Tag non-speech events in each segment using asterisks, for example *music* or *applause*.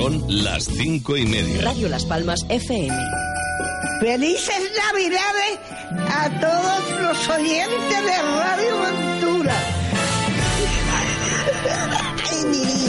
Son las cinco y media. Radio Las Palmas FM. Felices Navidades a todos los oyentes de Radio Ventura. *laughs* Ay, mi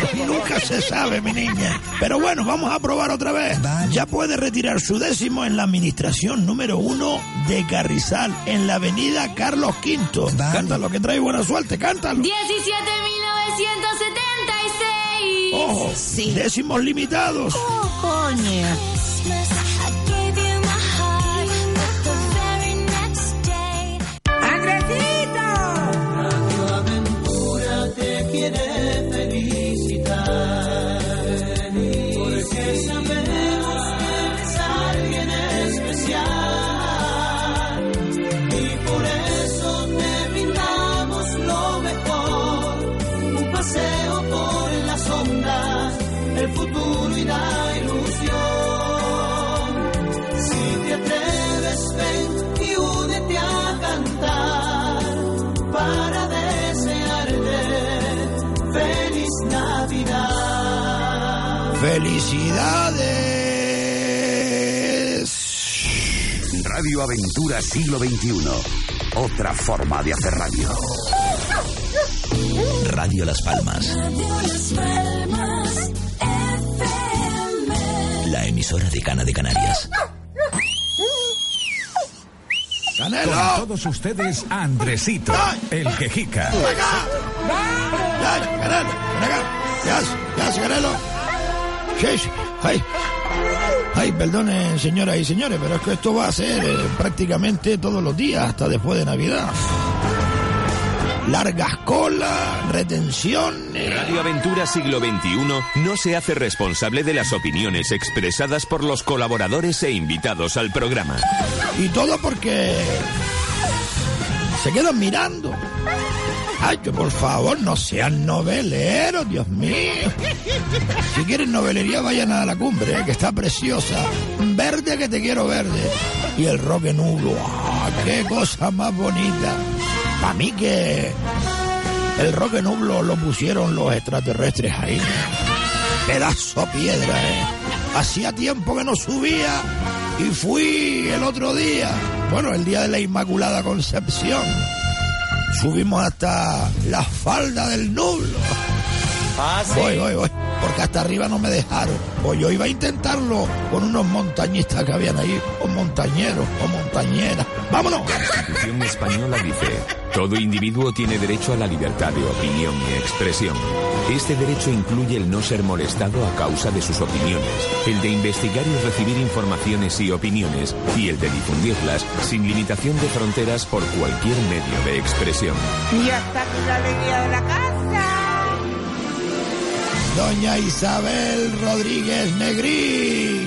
*laughs* Nunca se sabe, mi niña. Pero bueno, vamos a probar otra vez. Ya puede retirar su décimo en la administración número uno de Carrizal, en la avenida Carlos V. Cántalo, que trae buena suerte, cántalo. 17.976. Ojo, décimos limitados. Coño. ¡Felicidades! Radio Aventura Siglo XXI. Otra forma de hacer radio. Radio Las Palmas. La emisora de Cana de Canarias. ¡Canelo! Con todos ustedes, Andresito, el quejica. ¡Ven. Sí, sí. ¡Ay! Ay, perdonen, señoras y señores, pero es que esto va a ser eh, prácticamente todos los días, hasta después de Navidad. Largas colas, retenciones. Radio Aventura Siglo XXI no se hace responsable de las opiniones expresadas por los colaboradores e invitados al programa. Y todo porque se quedan mirando. Ay, que por favor, no sean noveleros, Dios mío. Si quieren novelería, vayan a la cumbre, eh, que está preciosa. Verde que te quiero verde. Y el roque nulo. ¡Ah, qué cosa más bonita! Para mí que el roque nublo lo pusieron los extraterrestres ahí. Pedazo piedra, ¿eh? Hacía tiempo que no subía y fui el otro día. Bueno, el día de la Inmaculada Concepción. Subimos hasta la falda del nublo. Voy, voy, voy. Porque hasta arriba no me dejaron. Pues yo iba a intentarlo con unos montañistas que habían ahí, o montañeros, o montañeras. ¡Vámonos! La Constitución española dice, todo individuo tiene derecho a la libertad de opinión y expresión. Este derecho incluye el no ser molestado a causa de sus opiniones, el de investigar y recibir informaciones y opiniones, y el de difundirlas sin limitación de fronteras por cualquier medio de expresión. Y hasta aquí la alegría de la casa. Doña Isabel Rodríguez Negrí.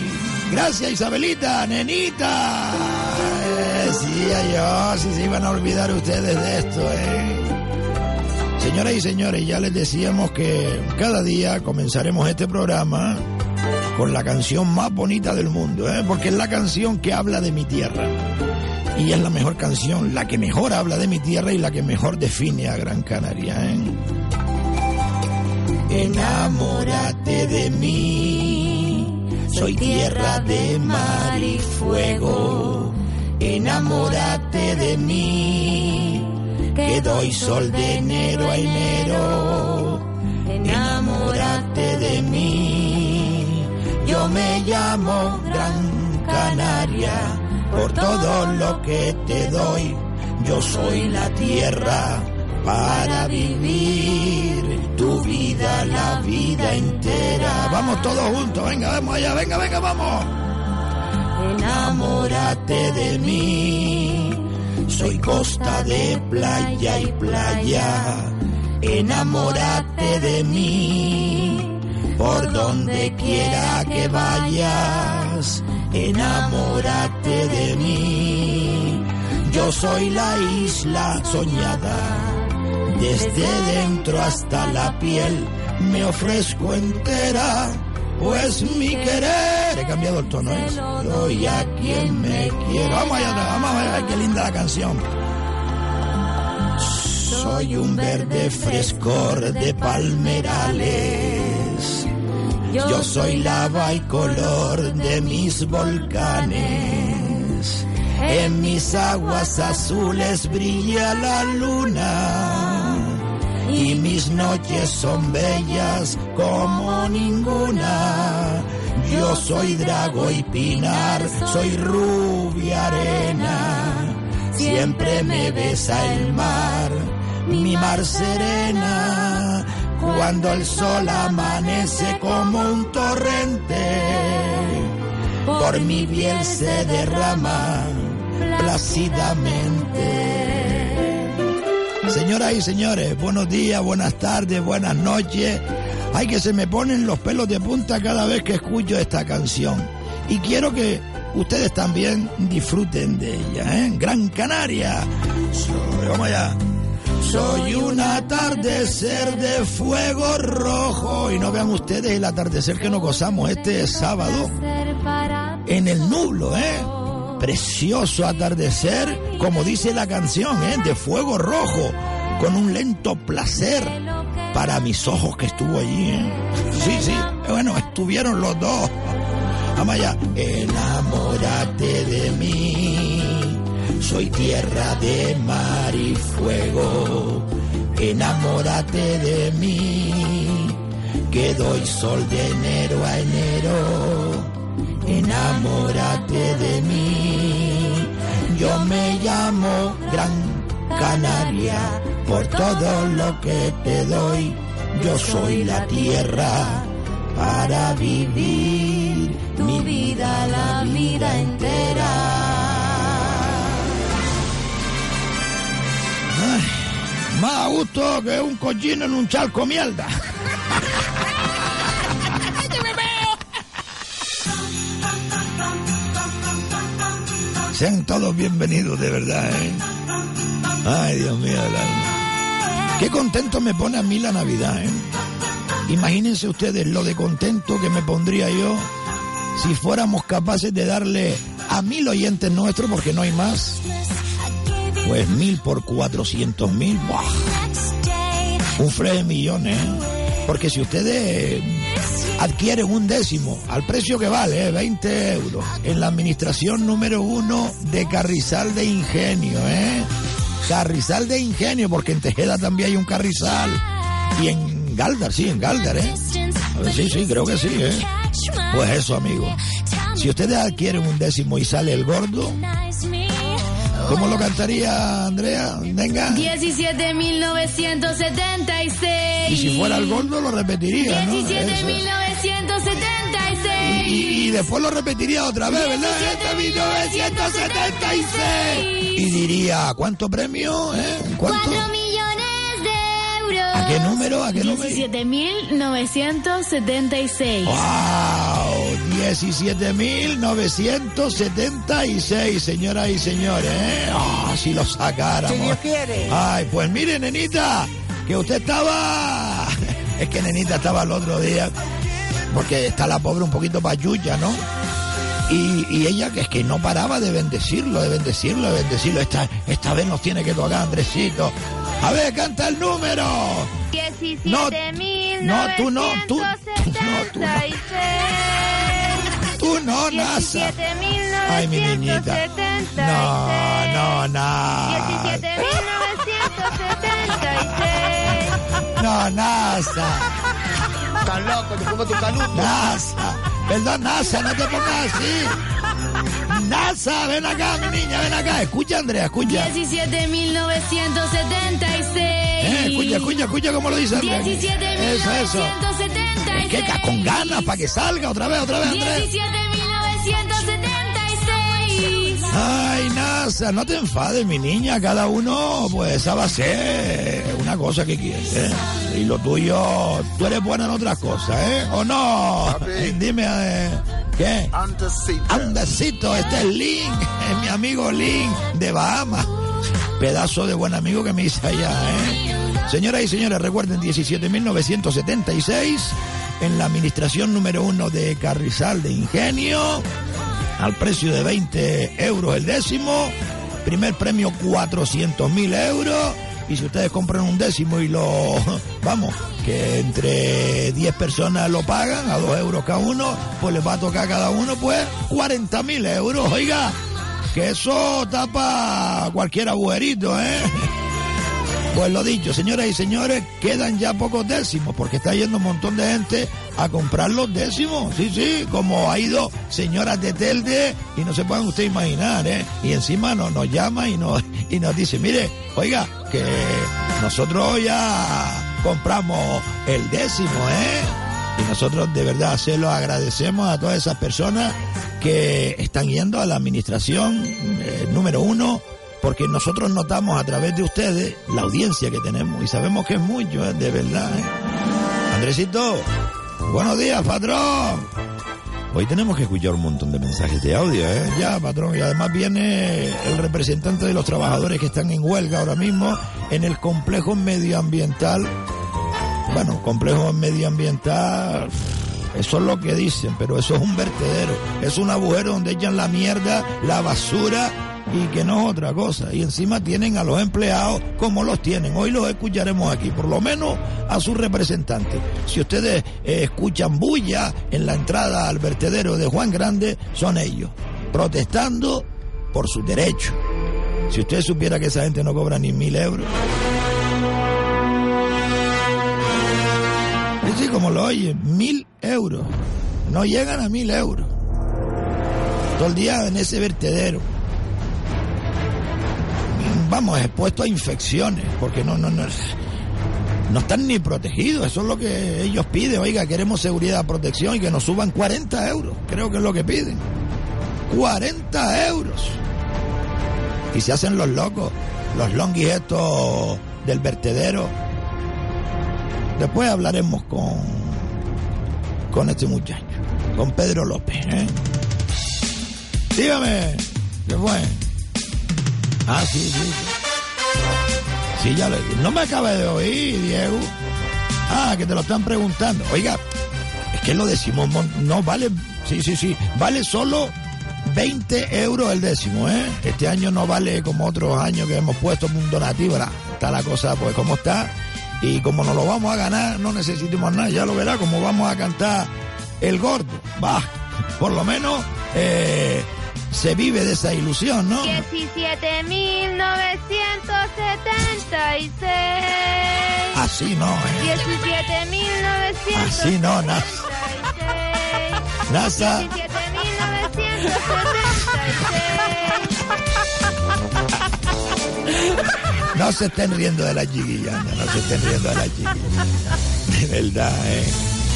Gracias, Isabelita, nenita. Sí, yo, si se iban a olvidar ustedes de esto, ¿eh? Señoras y señores, ya les decíamos que cada día comenzaremos este programa con la canción más bonita del mundo, ¿eh? porque es la canción que habla de mi tierra. Y es la mejor canción, la que mejor habla de mi tierra y la que mejor define a Gran Canaria. ¿eh? Enamórate de mí, soy tierra de mar y fuego. Enamórate de mí, que doy sol de enero a enero. Enamórate de mí, yo me llamo Gran Canaria, por todo lo que te doy. Yo soy la tierra para vivir tu vida, la vida entera. Vamos todos juntos, venga, vamos allá, venga, venga, vamos. Enamórate de mí, soy costa de playa y playa. Enamórate de mí, por donde quiera que vayas. Enamórate de mí, yo soy la isla soñada desde dentro hasta la piel me ofrezco entera, pues mi querer. He cambiado el tono, ¿eh? Doy a quien me quiera. Vamos allá, vamos a ver, qué linda la canción. Soy un verde frescor de palmerales. Yo soy lava y color de mis volcanes. En mis aguas azules brilla la luna y mis noches son bellas como ninguna. Yo soy drago y pinar, soy rubia arena. Siempre me besa el mar, mi mar serena. Cuando el sol amanece como un torrente, por mi piel se derrama plácidamente. Señoras y señores, buenos días, buenas tardes, buenas noches. Ay, que se me ponen los pelos de punta cada vez que escucho esta canción. Y quiero que ustedes también disfruten de ella, ¿eh? Gran Canaria. Soy, vamos allá. Soy un atardecer de fuego rojo. Y no vean ustedes el atardecer que nos gozamos este sábado en el nublo, ¿eh? Precioso atardecer, como dice la canción, ¿eh? de fuego rojo, con un lento placer para mis ojos que estuvo allí. ¿eh? Sí, sí, bueno, estuvieron los dos. Allá. Enamórate de mí, soy tierra de mar y fuego. Enamórate de mí, que doy sol de enero a enero enamórate de mí. Yo me llamo Gran Canaria por todo lo que te doy. Yo soy la tierra para vivir mi vida, la vida entera. Más gusto que un cochino en un charco mierda. *laughs* Sean todos bienvenidos, de verdad, ¿eh? Ay, Dios mío, la... qué contento me pone a mí la Navidad, ¿eh? Imagínense ustedes lo de contento que me pondría yo si fuéramos capaces de darle a mil oyentes nuestros, porque no hay más, pues mil por cuatrocientos mil, un fre de millones, ¿eh? porque si ustedes adquieren un décimo al precio que vale, 20 ¿eh? euros, en la administración número uno de Carrizal de Ingenio, ¿eh? Carrizal de Ingenio, porque en Tejeda también hay un Carrizal. Y en Galdar, sí, en Galdar, ¿eh? Sí, sí, creo que sí, ¿eh? Pues eso, amigo. Si ustedes adquieren un décimo y sale el gordo, ¿Cómo lo cantaría Andrea? Venga. 17.976. Y si fuera el gordo lo repetiría, ¿no? 17.976. Y, y, después lo repetiría otra vez, ¿verdad? 17.976. Y diría, ¿cuánto premio? Eh? ¿Cuánto? 4 millones de euros. ¿A qué número? ¿A qué número? 17.976. ¡Wow! 17.976, señoras y señores. ¿eh? Oh, si lo sacáramos. Si Dios quiere. Ay, pues mire, nenita, que usted estaba... *laughs* Es que nenita estaba el otro día, porque está la pobre un poquito payuya, ¿no? Y, y, ella que es que no paraba de bendecirlo, de bendecirlo, de bendecirlo. Esta, esta vez nos tiene que tocar, Andresito. A ver, canta el número. 17.976. No, no, tú no, tú, *laughs* no, tú no. Tú no, NASA. Ay, mi niñita. No, no, no. 17.976. No, NASA. Estás loco, te pongo tu canuto. NASA. Perdón, NASA, no te pongas así. NASA, ven acá, mi niña, ven acá. Escucha, Andrea, escucha. 17.976. Eh, escucha, escucha, escucha cómo lo dice Andrea. Eso, eso. Es que ca- con ganas para que salga otra vez, otra vez, Andrea. 17.976. Ay, NASA, no te enfades, mi niña. Cada uno, pues, esa va a ser una cosa que quiere. ¿eh? Y lo tuyo, tú eres buena en otras cosas, ¿eh? ¿O no? Dime, eh, ¿qué? Andesito, este es Link, *laughs* es mi amigo Link de Bahamas. Pedazo de buen amigo que me hice allá, ¿eh? Señoras y señores, recuerden 17.976 en la administración número uno de Carrizal de Ingenio, al precio de 20 euros el décimo, primer premio 400.000 euros. Y si ustedes compran un décimo y lo, *laughs* vamos, que entre 10 personas lo pagan a 2 euros cada uno, pues les va a tocar cada uno, pues, 40.000 euros. Oiga, que eso tapa cualquier agujerito, ¿eh? Pues lo dicho, señoras y señores, quedan ya pocos décimos, porque está yendo un montón de gente a comprar los décimos. Sí, sí, como ha ido señoras de Telde, y no se pueden usted imaginar, ¿eh? Y encima nos, nos llama y nos, *laughs* y nos dice, mire, oiga, que nosotros ya compramos el décimo, ¿eh? Y nosotros de verdad se lo agradecemos a todas esas personas que están yendo a la administración eh, número uno, porque nosotros notamos a través de ustedes la audiencia que tenemos y sabemos que es mucho, eh, de verdad. ¿eh? Andresito, buenos días, patrón. Hoy tenemos que escuchar un montón de mensajes de audio, ¿eh? Ya, patrón. Y además viene el representante de los trabajadores que están en huelga ahora mismo en el complejo medioambiental. Bueno, complejo medioambiental, eso es lo que dicen, pero eso es un vertedero. Es un agujero donde echan la mierda, la basura y que no es otra cosa. Y encima tienen a los empleados como los tienen. Hoy los escucharemos aquí, por lo menos a sus representantes. Si ustedes eh, escuchan bulla en la entrada al vertedero de Juan Grande, son ellos, protestando por sus derechos. Si usted supiera que esa gente no cobra ni mil euros. Sí, sí, como lo oye, mil euros. No llegan a mil euros. Todo el día en ese vertedero. Vamos, expuestos a infecciones, porque no, no, no, no están ni protegidos. Eso es lo que ellos piden. Oiga, queremos seguridad, protección y que nos suban 40 euros. Creo que es lo que piden. 40 euros. Y se hacen los locos, los longuis estos del vertedero. Después hablaremos con, con este muchacho, con Pedro López. ¿eh? Dígame, ¿qué fue? Ah, sí, sí. Sí, sí ya lo No me acaba de oír, Diego. Ah, que te lo están preguntando. Oiga, es que lo decimos, no vale, sí, sí, sí, vale solo 20 euros el décimo, ¿eh? Este año no vale como otros años que hemos puesto un donativo, ¿verdad? Está la cosa, pues, como está. Y como no lo vamos a ganar, no necesitamos nada, ya lo verá, como vamos a cantar el gordo. Va, por lo menos eh, se vive de esa ilusión, ¿no? 17.976. Así no, ¿eh? 17.976. Así no, NASA. NASA. 17.976. No se estén riendo de la chiquilla, no, se estén riendo de la chiquilla. De verdad, ¿eh?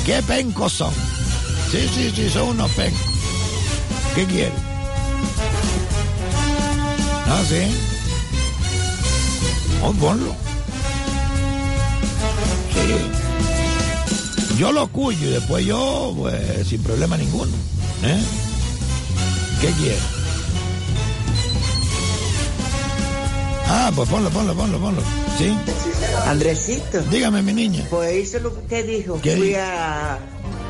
¿Qué pencos son? Sí, sí, sí, son unos pencos. ¿Qué quieren? Ah, sí. Oh, ponlo. Sí. Yo lo cuyo y después yo, pues, sin problema ninguno. ¿Eh? ¿Qué quiere? Ah, pues ponlo, ponlo, ponlo, ponlo. ¿Sí? Andresito. Dígame, mi niña. Pues eso es lo que usted dijo. ¿Qué Fui a,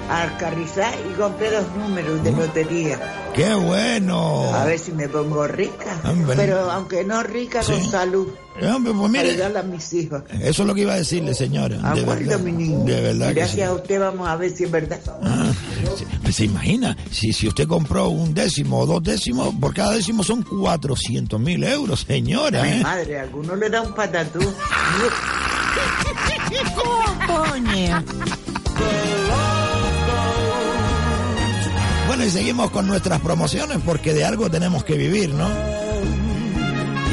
a Carrizal y compré dos números de lotería. ¡Qué bueno! A ver si me pongo rica. Hombre. Pero aunque no rica, con Sí. salud. Eh, Hombre, pues mire, Para a mis hijos. eso es lo que iba a decirle, señora. De verdad. mi niño. De verdad que sí. Gracias a usted vamos a ver si es verdad. Ah, se imagina, si, si usted compró un décimo o dos décimos, por cada décimo son 400 mil euros, señora. Mi ¿eh? madre, alguno le da un patatú. *laughs* Coño. Y seguimos con nuestras promociones porque de algo tenemos que vivir, ¿no?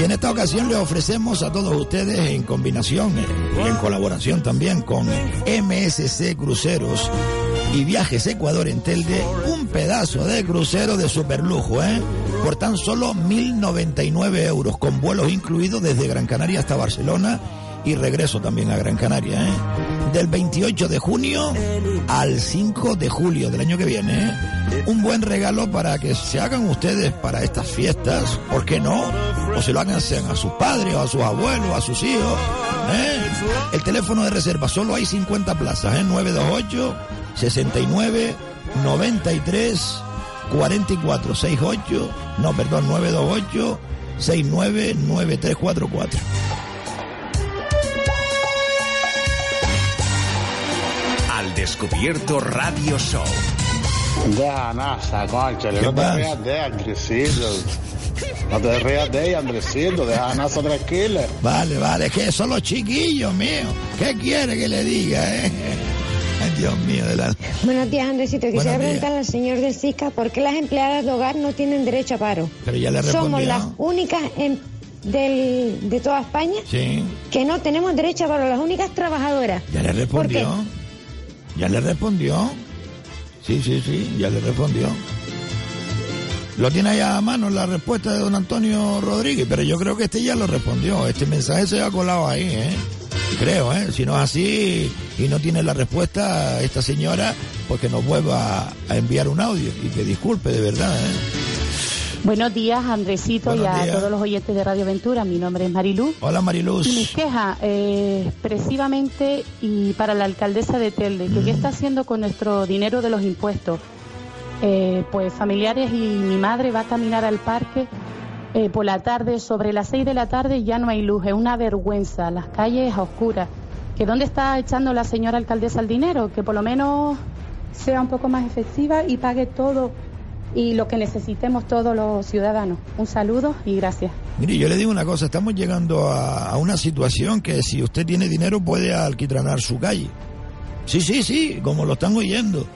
Y en esta ocasión le ofrecemos a todos ustedes en combinación eh, y en colaboración también con MSC Cruceros y Viajes Ecuador en Telde un pedazo de crucero de superlujo, ¿eh? Por tan solo 1.099 euros, con vuelos incluidos desde Gran Canaria hasta Barcelona y regreso también a Gran Canaria, ¿eh? Del 28 de junio al 5 de julio del año que viene, ¿eh? Un buen regalo para que se hagan ustedes para estas fiestas, ¿por qué no? O se lo hagan a sus padres, o a sus abuelos, a sus hijos, ¿eh? El teléfono de reserva, solo hay 50 plazas, ¿eh? 928 69 93 44 68 no perdón 928 69 descubierto Radio Show. Deja NASA, concha, ¿Qué no te rías de Andresito. No te rías de ella, Andresito, deja a NASA tranquila. Vale, vale, es que son los chiquillos míos. ¿Qué quiere que le diga, eh? Ay, Dios mío, de la... Buenos días, Andresito. Quisiera Buenos días. preguntarle al señor del CISCA por qué las empleadas de hogar no tienen derecho a paro. Pero ya le Somos respondió. las únicas em- del- de toda España Sí, que no tenemos derecho a paro, las únicas trabajadoras. ya le respondió. Ya le respondió. Sí, sí, sí, ya le respondió. Lo tiene ahí a mano la respuesta de don Antonio Rodríguez, pero yo creo que este ya lo respondió. Este mensaje se ha colado ahí, ¿eh? Creo, ¿eh? Si no es así y no tiene la respuesta esta señora, pues que nos vuelva a enviar un audio y que disculpe de verdad, ¿eh? Buenos días, Andresito, Buenos y a días. todos los oyentes de Radio Ventura. Mi nombre es Mariluz. Hola Mariluz. Y mi queja, eh, expresivamente, y para la alcaldesa de Telde, que qué está haciendo con nuestro dinero de los impuestos. Eh, pues familiares y mi madre va a caminar al parque eh, por la tarde, sobre las seis de la tarde ya no hay luz, es una vergüenza, las calles a oscuras. ¿Que dónde está echando la señora alcaldesa el dinero? Que por lo menos sea un poco más efectiva y pague todo y lo que necesitemos todos los ciudadanos. Un saludo y gracias. Mire, yo le digo una cosa, estamos llegando a, una situación que si usted tiene dinero puede alquitranar su calle. Sí, sí, sí, como lo están oyendo.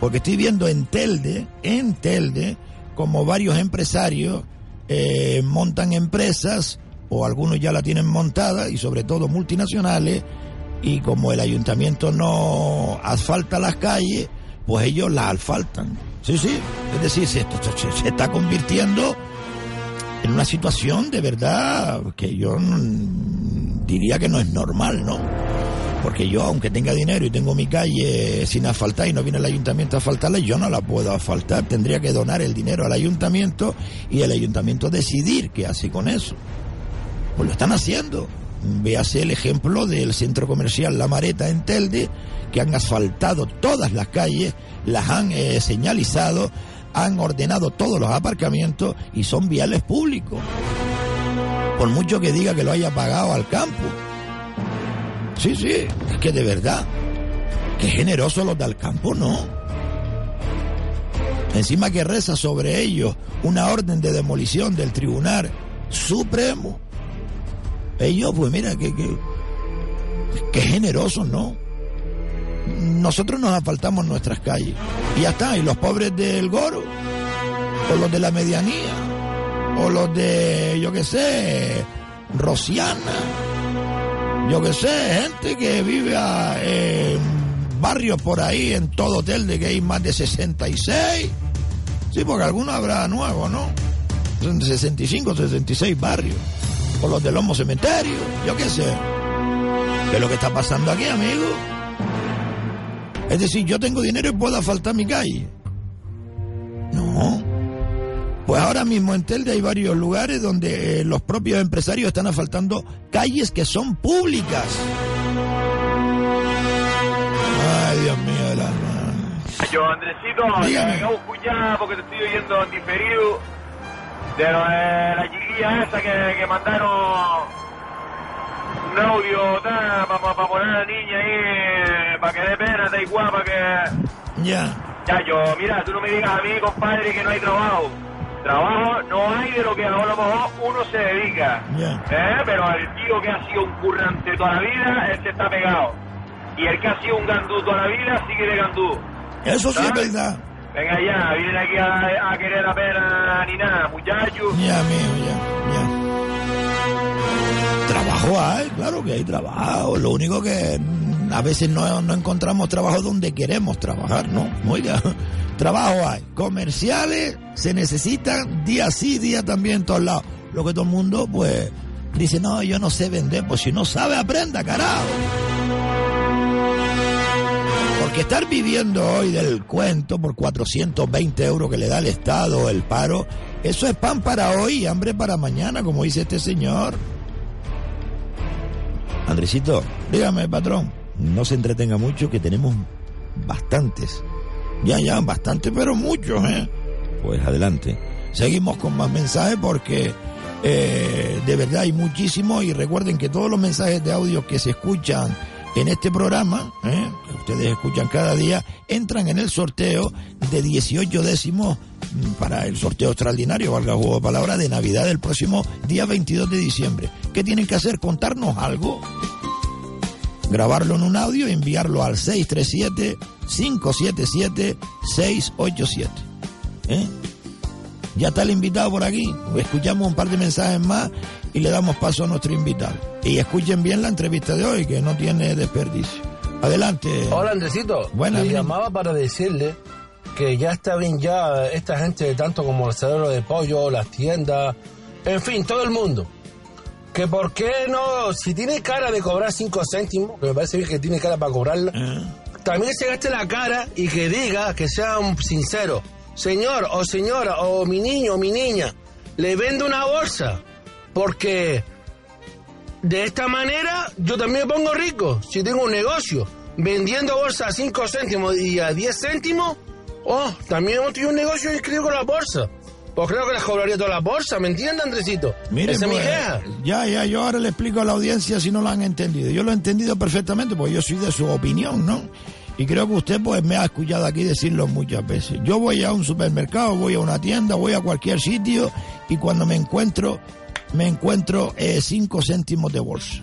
Porque estoy viendo en Telde, en Telde, como varios empresarios eh, montan empresas, o algunos ya la tienen montada, y sobre todo multinacionales, y como el ayuntamiento no asfalta las calles, pues ellos las asfaltan. Sí, sí, es decir, se, se- se está convirtiendo en una situación de verdad que yo diría que no es normal, ¿no? Porque yo, aunque tenga dinero y tengo mi calle sin asfaltar y no viene el ayuntamiento a asfaltarla, yo no la puedo asfaltar. Tendría que donar el dinero al ayuntamiento y el ayuntamiento decidir qué hace con eso. Pues lo están haciendo. Véase el ejemplo del centro comercial La Mareta en Telde, que han asfaltado todas las calles, las han eh, señalizado, han ordenado todos los aparcamientos y son viales públicos. Por mucho que diga que lo haya pagado al campo. Sí, sí, es que de verdad, qué generosos los del campo, ¿no? Encima que reza sobre ellos una orden de demolición del Tribunal Supremo. Ellos, pues mira, que, que, generosos, ¿no? Nosotros nos asfaltamos nuestras calles. Y ya está, y los pobres del Goro, o los de la medianía, o los de, yo qué sé, Rosiana, yo qué sé, gente que vive a- en barrios por ahí, en todo hotel de que hay más de 66. Sí, porque algunos habrá nuevos, ¿no? Son de 65, 66 barrios. O los del Lomo Cementerio, yo qué sé. ¿Qué es lo que está pasando aquí, amigo? Es decir, yo tengo dinero y puedo asfaltar mi calle. No. Pues ahora mismo en Telde hay varios lugares donde eh, los propios empresarios están asfaltando calles que son públicas. Ay, Dios mío del alma. Yo, Andresito, Dígame. te de escuchar porque te estoy oyendo en diferido de lo de la chiquilla esa que, que mandaron un audio para poner a la niña ahí, para que dé pena, da igual, para que... Ya. Ya, yo, mira, tú no me digas a mí, compadre, que no hay trabajo. Trabajo no hay de lo que a lo mejor uno se dedica. Ya. ¿Eh? Pero el tío que ha sido un currante toda la vida, este está pegado. Y el que ha sido un gandú toda la vida, sigue de gandú. Eso sí es verdad. Venga ya, vienen aquí a, a querer apenas ni nada, muchachos. Ya, mío, ya, ya. Trabajo hay, claro que hay trabajo. Lo único que mm, a veces no, no encontramos trabajo donde queremos trabajar, ¿no? Oiga, *laughs* trabajo hay. Comerciales se necesitan día sí, día también en todos lados. Lo que todo el mundo, pues, dice, no, yo no sé vender. Pues si no sabe, aprenda, carajo. Porque estar viviendo hoy del cuento por 420 euros que le da el Estado, el paro, eso es pan para hoy y hambre para mañana, como dice este señor. Andresito, dígame, patrón, no se entretenga mucho, que tenemos bastantes. Ya, ya, bastantes, pero muchos, ¿eh? Pues adelante. Seguimos con más mensajes porque eh, de verdad hay muchísimos y recuerden que todos los mensajes de audio que se escuchan en este programa, ¿eh? que ustedes escuchan cada día, entran en el sorteo de 18 décimos mm, para el sorteo extraordinario, valga juego de palabras, de Navidad del próximo día 22 de diciembre. ¿Qué tienen que hacer? ¿Contarnos algo? Grabarlo en un audio y enviarlo al 637-577-687. ¿Eh? Ya está el invitado por aquí. Escuchamos un par de mensajes más y le damos paso a nuestro invitado. Y escuchen bien la entrevista de hoy, que no tiene desperdicio. Adelante. Hola Andresito. Buenas. Le llamaba para decirle que ya está bien ya esta gente, tanto como el cerebro de pollo, las tiendas, en fin, todo el mundo. Que por qué no, si tiene cara de cobrar 5 céntimos, que me parece bien que tiene cara para cobrarla, también se gaste la cara y que diga, que sea un sincero. Señor o señora o mi niño o mi niña, le vendo una bolsa porque de esta manera yo también me pongo rico. Si tengo un negocio vendiendo bolsas a 5 céntimos y a 10 céntimos, oh, también hemos tenido un negocio inscrito con la bolsa. Pues creo que las cobraría todas las bolsas, ¿me entiende, Andresito? Mire, Esa es mi pues, queja. ya, ya, yo ahora le explico a la audiencia si no lo han entendido. Yo lo he entendido perfectamente porque yo soy de su opinión, ¿no? Y creo que usted pues me ha escuchado aquí decirlo muchas veces. Yo voy a un supermercado, voy a una tienda, voy a cualquier sitio y cuando me encuentro, me encuentro 5 céntimos de bolsa.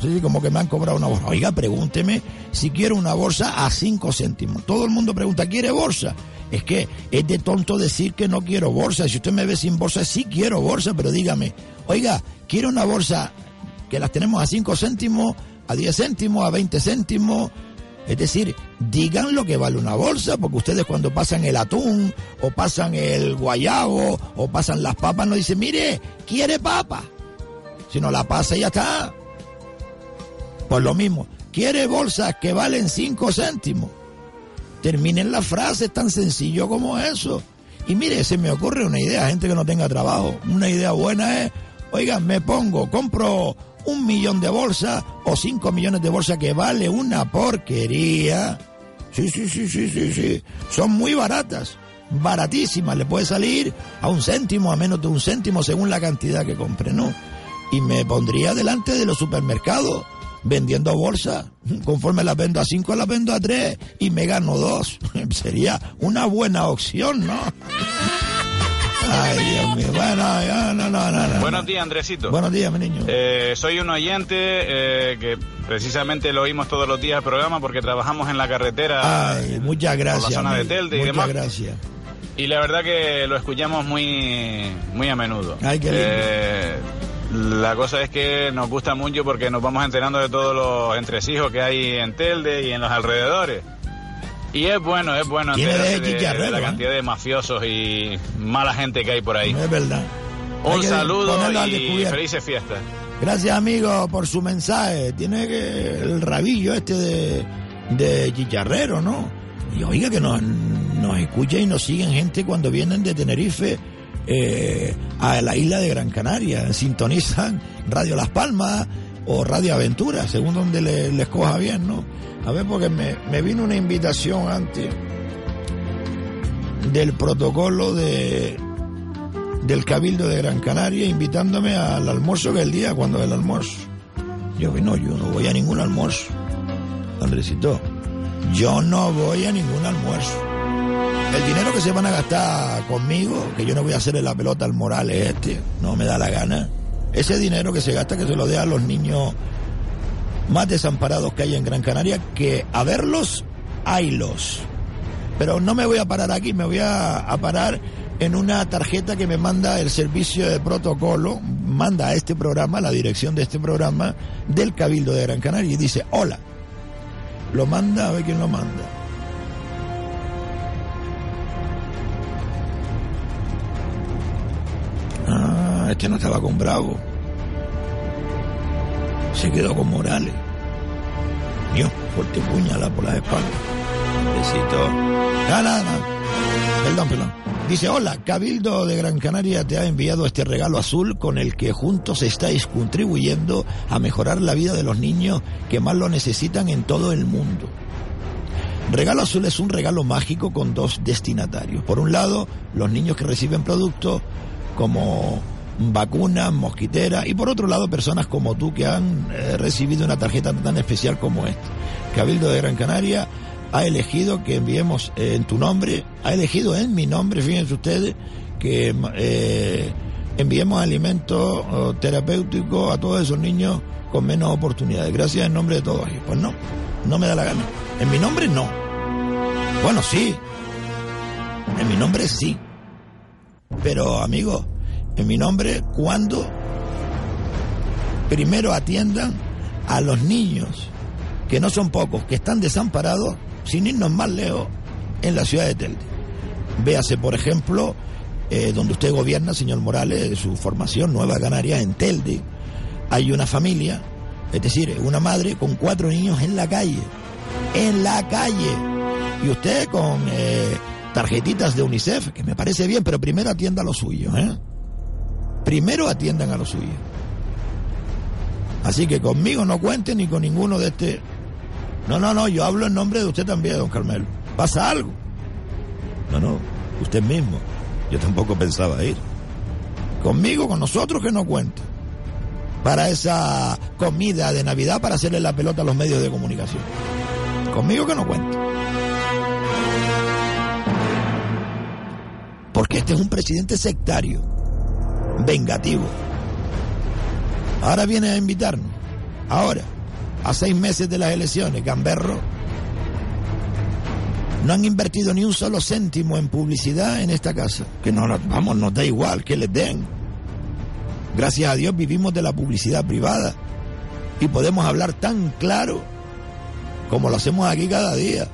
Sí, como que me han cobrado una bolsa. Oiga, pregúnteme si quiero una bolsa a 5 céntimos. Todo el mundo pregunta, ¿quiere bolsa? Es que es de tonto decir que no quiero bolsa. Si usted me ve sin bolsa, sí quiero bolsa, pero dígame, oiga, quiero una bolsa que las tenemos a 5 céntimos, a 10 céntimos, a 20 céntimos. Es decir, digan lo que vale una bolsa, porque ustedes cuando pasan el atún, o pasan el guayabo, o pasan las papas, no dicen, mire, quiere papa. Si no la pasa, ya está. Pues lo mismo, quiere bolsas que valen 5 céntimos. Terminen la frase, es tan sencillo como eso. Y mire, se me ocurre una idea, gente que no tenga trabajo. Una idea buena es, oigan, me pongo, compro un millón de bolsas o cinco millones de bolsas que vale una porquería. Sí, sí, sí, sí, sí, sí. Son muy baratas, baratísimas. Le puede salir a un céntimo, a menos de un céntimo según la cantidad que compre, ¿no? Y me pondría delante de los supermercados vendiendo bolsas. Conforme las vendo a cinco, las vendo a tres y me gano dos. *laughs* Sería una buena opción, ¿no? Ay, Dios mío. Bueno, no, no, no, no. Buenos días, Andresito. Buenos días, mi niño. Eh, soy un oyente eh, que precisamente lo oímos todos los días el programa porque trabajamos en la carretera Ay, muchas gracias. por la zona de. Telde y muchas demás. gracias. Y la verdad que lo escuchamos muy, muy a menudo. Ay, qué lindo. Eh, la cosa es que nos gusta mucho porque nos vamos enterando de todos los entresijos que hay en Telde y en los alrededores. Y es bueno, es bueno de de, de la ¿eh? cantidad de mafiosos y mala gente que hay por ahí. Es verdad. Un saludo y felices fiestas. Gracias, amigo, por su mensaje. Tiene que el rabillo este de, de chicharrero, ¿no? Y oiga que nos, nos escucha y nos siguen gente cuando vienen de Tenerife eh, a la isla de Gran Canaria. Sintonizan Radio Las Palmas o Radio Aventura, según donde le- les coja bien, ¿no? A ver, porque me, me vino una invitación antes del protocolo de del Cabildo de Gran Canaria invitándome al almuerzo que el día cuando el almuerzo. Yo no, yo no voy a ningún almuerzo. Andresito, yo no voy a ningún almuerzo. El dinero que se van a gastar conmigo, que yo no voy a hacerle la pelota al Morales este, no me da la gana. Ese dinero que se gasta que se lo dé a los niños más desamparados que hay en Gran Canaria, que a verlos, haylos. Pero no me voy a parar aquí, me voy a, a parar en una tarjeta que me manda el servicio de protocolo, manda a este programa, la dirección de este programa del Cabildo de Gran Canaria y dice, hola. Lo manda, a ver quién lo manda. Este no estaba con Bravo. Se quedó con Morales. Dios, fuerte puñalada por la espalda. Besito. Nada, nada. Perdón, perdón. Dice, hola, Cabildo de Gran Canaria te ha enviado este regalo azul con el que juntos estáis contribuyendo a mejorar la vida de los niños que más lo necesitan en todo el mundo. Regalo azul es un regalo mágico con dos destinatarios. Por un lado, los niños que reciben productos como vacunas, mosquiteras y por otro lado personas como tú que han eh, recibido una tarjeta tan especial como esta. Cabildo de Gran Canaria ha elegido que enviemos eh, en tu nombre, ha elegido en mi nombre, fíjense ustedes, que eh, enviemos alimentos terapéuticos a todos esos niños con menos oportunidades. Gracias en nombre de todos. Pues no, no me da la gana. En mi nombre no. Bueno, sí. En mi nombre sí. Pero, amigo, en mi nombre, cuando primero atiendan a los niños, que no son pocos, que están desamparados, sin irnos más lejos, en la ciudad de Telde. Véase, por ejemplo, eh, donde usted gobierna, señor Morales, su formación, Nueva Canarias, en Telde. Hay una familia, es decir, una madre con cuatro niños en la calle. En la calle. Y usted con eh, tarjetitas de UNICEF, que me parece bien, pero primero atienda lo suyo, ¿eh? Primero atiendan a lo suyo. Así que conmigo no cuenten ni con ninguno de este. No, no, no, yo hablo en nombre de usted también, don Carmelo. ¿Pasa algo? No, no, usted mismo. Yo tampoco pensaba ir. Conmigo, con nosotros que no cuenta. Para esa comida de Navidad para hacerle la pelota a los medios de comunicación. Conmigo que no cuenta. Porque este es un presidente sectario, vengativo. Ahora viene a invitarnos. Ahora, a seis meses de las elecciones, Gamberro. No han invertido ni un solo céntimo en publicidad en esta casa. Que no, vamos, nos da igual que les den. Gracias a Dios vivimos de la publicidad privada y podemos hablar tan claro como lo hacemos aquí cada día.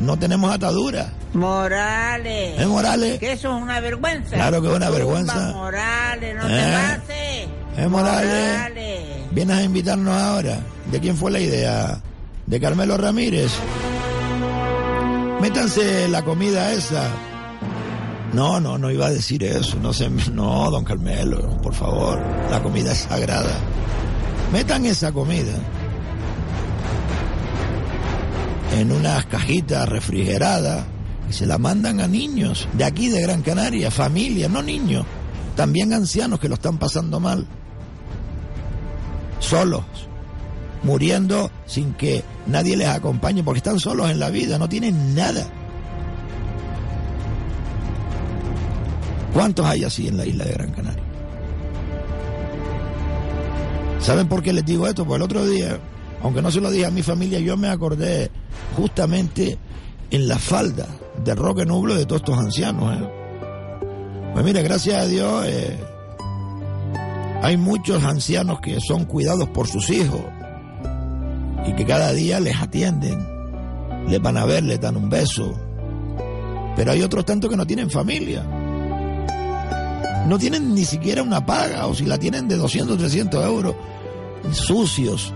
No tenemos ataduras. Morales. ¿Eh, Morales? Que eso es una vergüenza. Claro que es una vergüenza. Morales, no ¿Eh? te pases. ¿Eh, Morales? ¿Vienes a invitarnos ahora? ¿De quién fue la idea? ¿De Carmelo Ramírez? Métanse la comida esa. No, no, no iba a decir eso. No, se, *laughs* no, don Carmelo, por favor. La comida es sagrada. Metan esa comida en unas cajitas refrigeradas y se la mandan a niños de aquí de Gran Canaria, familias, no niños, también ancianos que lo están pasando mal, solos, muriendo sin que nadie les acompañe porque están solos en la vida, no tienen nada. ¿Cuántos hay así en la isla de Gran Canaria? ¿Saben por qué les digo esto? Pues el otro día, aunque no se lo dije a mi familia, yo me acordé justamente en la falda de Roque Nublo de todos estos ancianos. ¿eh? Pues mire, gracias a Dios, eh, hay muchos ancianos que son cuidados por sus hijos y que cada día les atienden, les van a ver, les dan un beso. Pero hay otros tantos que no tienen familia. No tienen ni siquiera una paga, o si la tienen de 200, 300 euros, sucios.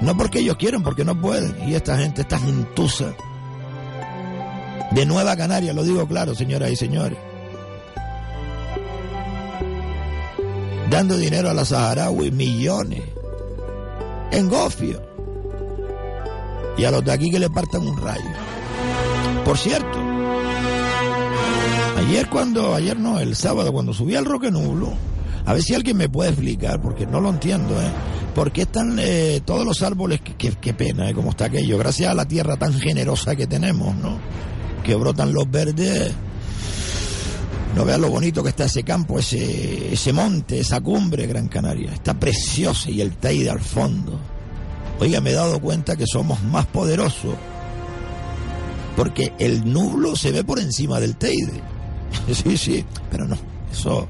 No porque ellos quieren, porque no pueden. Y esta gente está gentuza. De Nueva Canaria, lo digo claro, señoras y señores. Dando dinero a la saharaui, millones. En gofio. Y a los de aquí que le partan un rayo. Por cierto, ayer cuando, ayer no, el sábado, cuando subí al Roque Nublo, a ver si alguien me puede explicar, porque no lo entiendo, ¿eh? ¿Por qué están eh, todos los árboles? Qué, qué- pena, ¿eh? Como está aquello. Gracias a la tierra tan generosa que tenemos, ¿no? Que brotan los verdes. No vean lo bonito que está ese campo, ese, ese monte, esa cumbre, Gran Canaria. Está preciosa y el Teide al fondo. Oiga, me he dado cuenta que somos más poderosos Porque el nublo se ve por encima del Teide. *laughs* Sí, sí, pero no, eso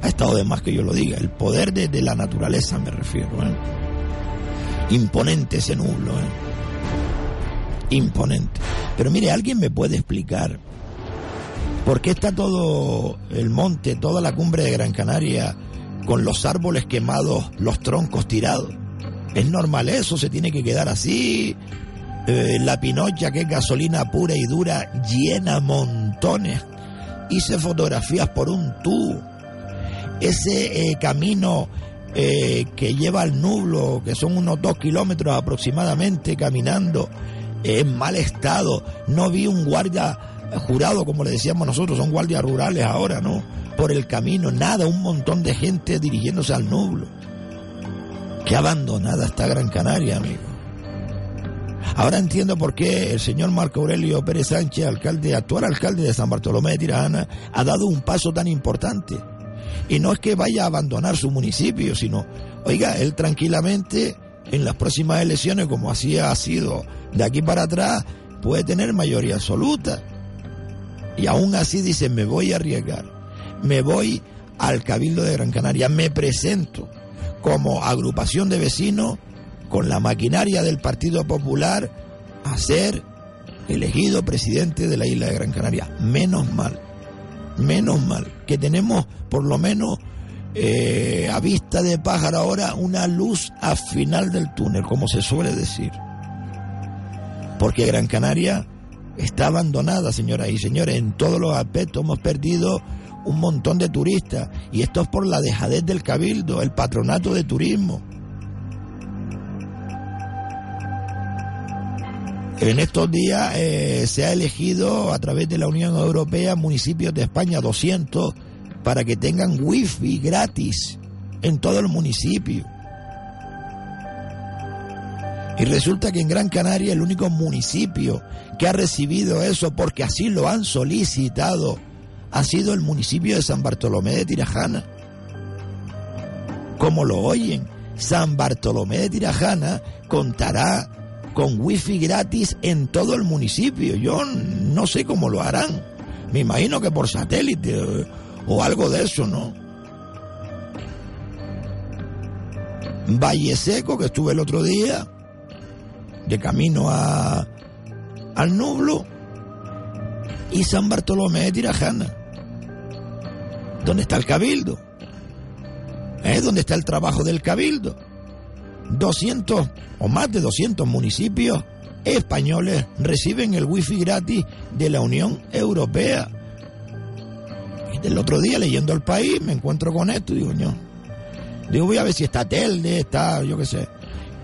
ha estado de más que yo lo diga. El poder de, de la naturaleza me refiero. ¿eh? Imponente ese nublo. ¿eh? Imponente. Pero mire, ¿alguien me puede explicar por qué está todo el monte, toda la cumbre de Gran Canaria con los árboles quemados, los troncos tirados? Es normal eso, se tiene que quedar así. Eh, la pinocha, que es gasolina pura y dura, llena montones. Hice fotografías por un tubo. Ese eh, camino eh, que lleva al nublo, que son unos dos kilómetros aproximadamente caminando, en mal estado. No vi un guardia jurado, como le decíamos nosotros, son guardias rurales ahora, ¿no? Por el camino, nada, un montón de gente dirigiéndose al nublo. Qué abandonada está Gran Canaria, amigo. Ahora entiendo por qué el señor Marco Aurelio Pérez Sánchez, alcalde, actual alcalde de San Bartolomé de Tirajana, ha dado un paso tan importante. Y no es que vaya a abandonar su municipio, sino, oiga, él tranquilamente en las próximas elecciones, como así ha sido de aquí para atrás, puede tener mayoría absoluta. Y aún así dice, me voy a arriesgar, me voy al Cabildo de Gran Canaria, me presento como agrupación de vecinos con la maquinaria del Partido Popular a ser elegido presidente de la isla de Gran Canaria. Menos mal, menos mal, que tenemos por lo menos eh, a vista de pájaro ahora una luz al final del túnel, como se suele decir. Porque Gran Canaria está abandonada, señoras y señores, en todos los aspectos hemos perdido un montón de turistas y esto es por la dejadez del cabildo, el patronato de turismo. En estos días eh, se ha elegido a través de la Unión Europea municipios de España 200 para que tengan wifi gratis en todo el municipio. Y resulta que en Gran Canaria el único municipio que ha recibido eso porque así lo han solicitado ha sido el municipio de San Bartolomé de Tirajana. Como lo oyen, San Bartolomé de Tirajana contará con wifi gratis en todo el municipio. Yo no sé cómo lo harán. Me imagino que por satélite o, algo de eso, ¿no? Valle Seco, que estuve el otro día, de camino a, al Nublo, y San Bartolomé de Tirajana, donde está el cabildo, es donde está el trabajo del cabildo. 200 o más de 200 municipios españoles reciben el wifi gratis de la Unión Europea. El otro día leyendo el país me encuentro con esto y digo, no. Digo, voy a ver si está Telde, está, yo qué sé.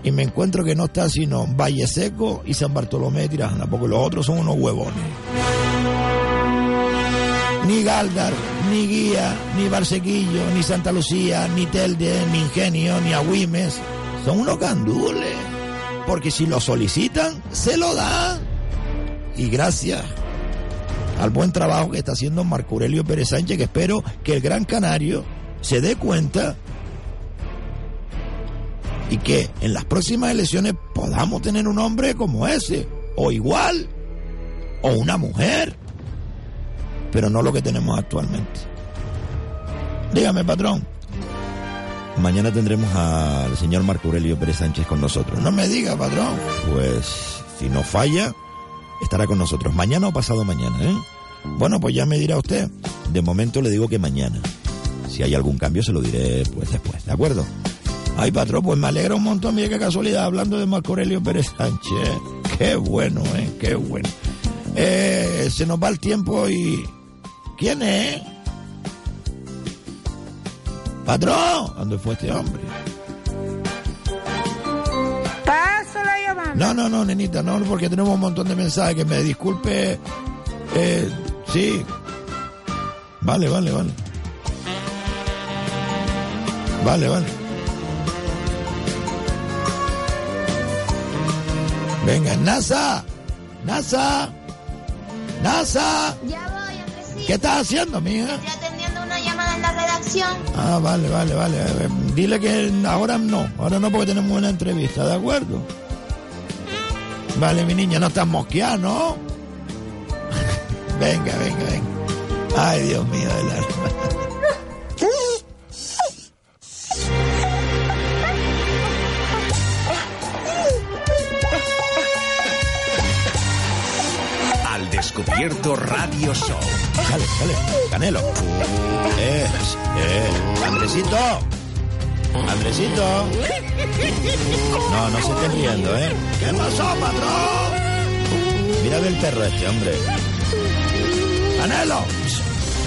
Y me encuentro que no está sino Valle Seco y San Bartolomé de Tirajana, porque los otros son unos huevones. Ni Galdar, ni Guía, ni Barsequillo, ni Santa Lucía, ni Telde, ni Ingenio, ni Agüimes. Son unos gandules. Porque si lo solicitan, se lo dan. Y gracias al buen trabajo que está haciendo Marco Aurelio Pérez Sánchez, que espero que el Gran Canario se dé cuenta y que en las próximas elecciones podamos tener un hombre como ese, o igual, o una mujer, pero no lo que tenemos actualmente. Dígame, patrón. Mañana tendremos al señor Marco Aurelio Pérez Sánchez con nosotros. No me diga, patrón. Pues si no falla, estará con nosotros mañana o pasado mañana, ¿eh? Bueno, pues ya me dirá usted. De momento le digo que mañana. Si hay algún cambio se lo diré pues después, ¿de acuerdo? Ay, patrón, pues me alegra un montón, mira qué casualidad, hablando de Marco Aurelio Pérez Sánchez. Qué bueno, ¿eh? Qué bueno. Eh, se nos va el tiempo y... ¿Quién es? Patrón, ¿dónde fue este hombre? Paso la llamada. No, no, no, nenita, no, porque tenemos un montón de mensajes. Que me disculpe. Eh, sí. Vale, vale, vale. Vale, vale. Venga, NASA. NASA. NASA. Ya voy, Andresito. ¿Qué estás haciendo, mija? Estoy atendiendo una llamada en la redacción. Ah, vale, vale, vale. Dile que ahora no, ahora no porque tenemos una entrevista, ¿de acuerdo? Vale, mi niña, no estás mosqueada, ¿no? Venga, venga, venga. Ay, Dios mío del alma. Al descubierto Radio Show. Dale, dale, Canelo. Eh, eh, Andresito. Andresito. No, no se estén riendo, ¿eh? ¿Qué pasó, patrón? Mira el perro este, hombre. Canelo.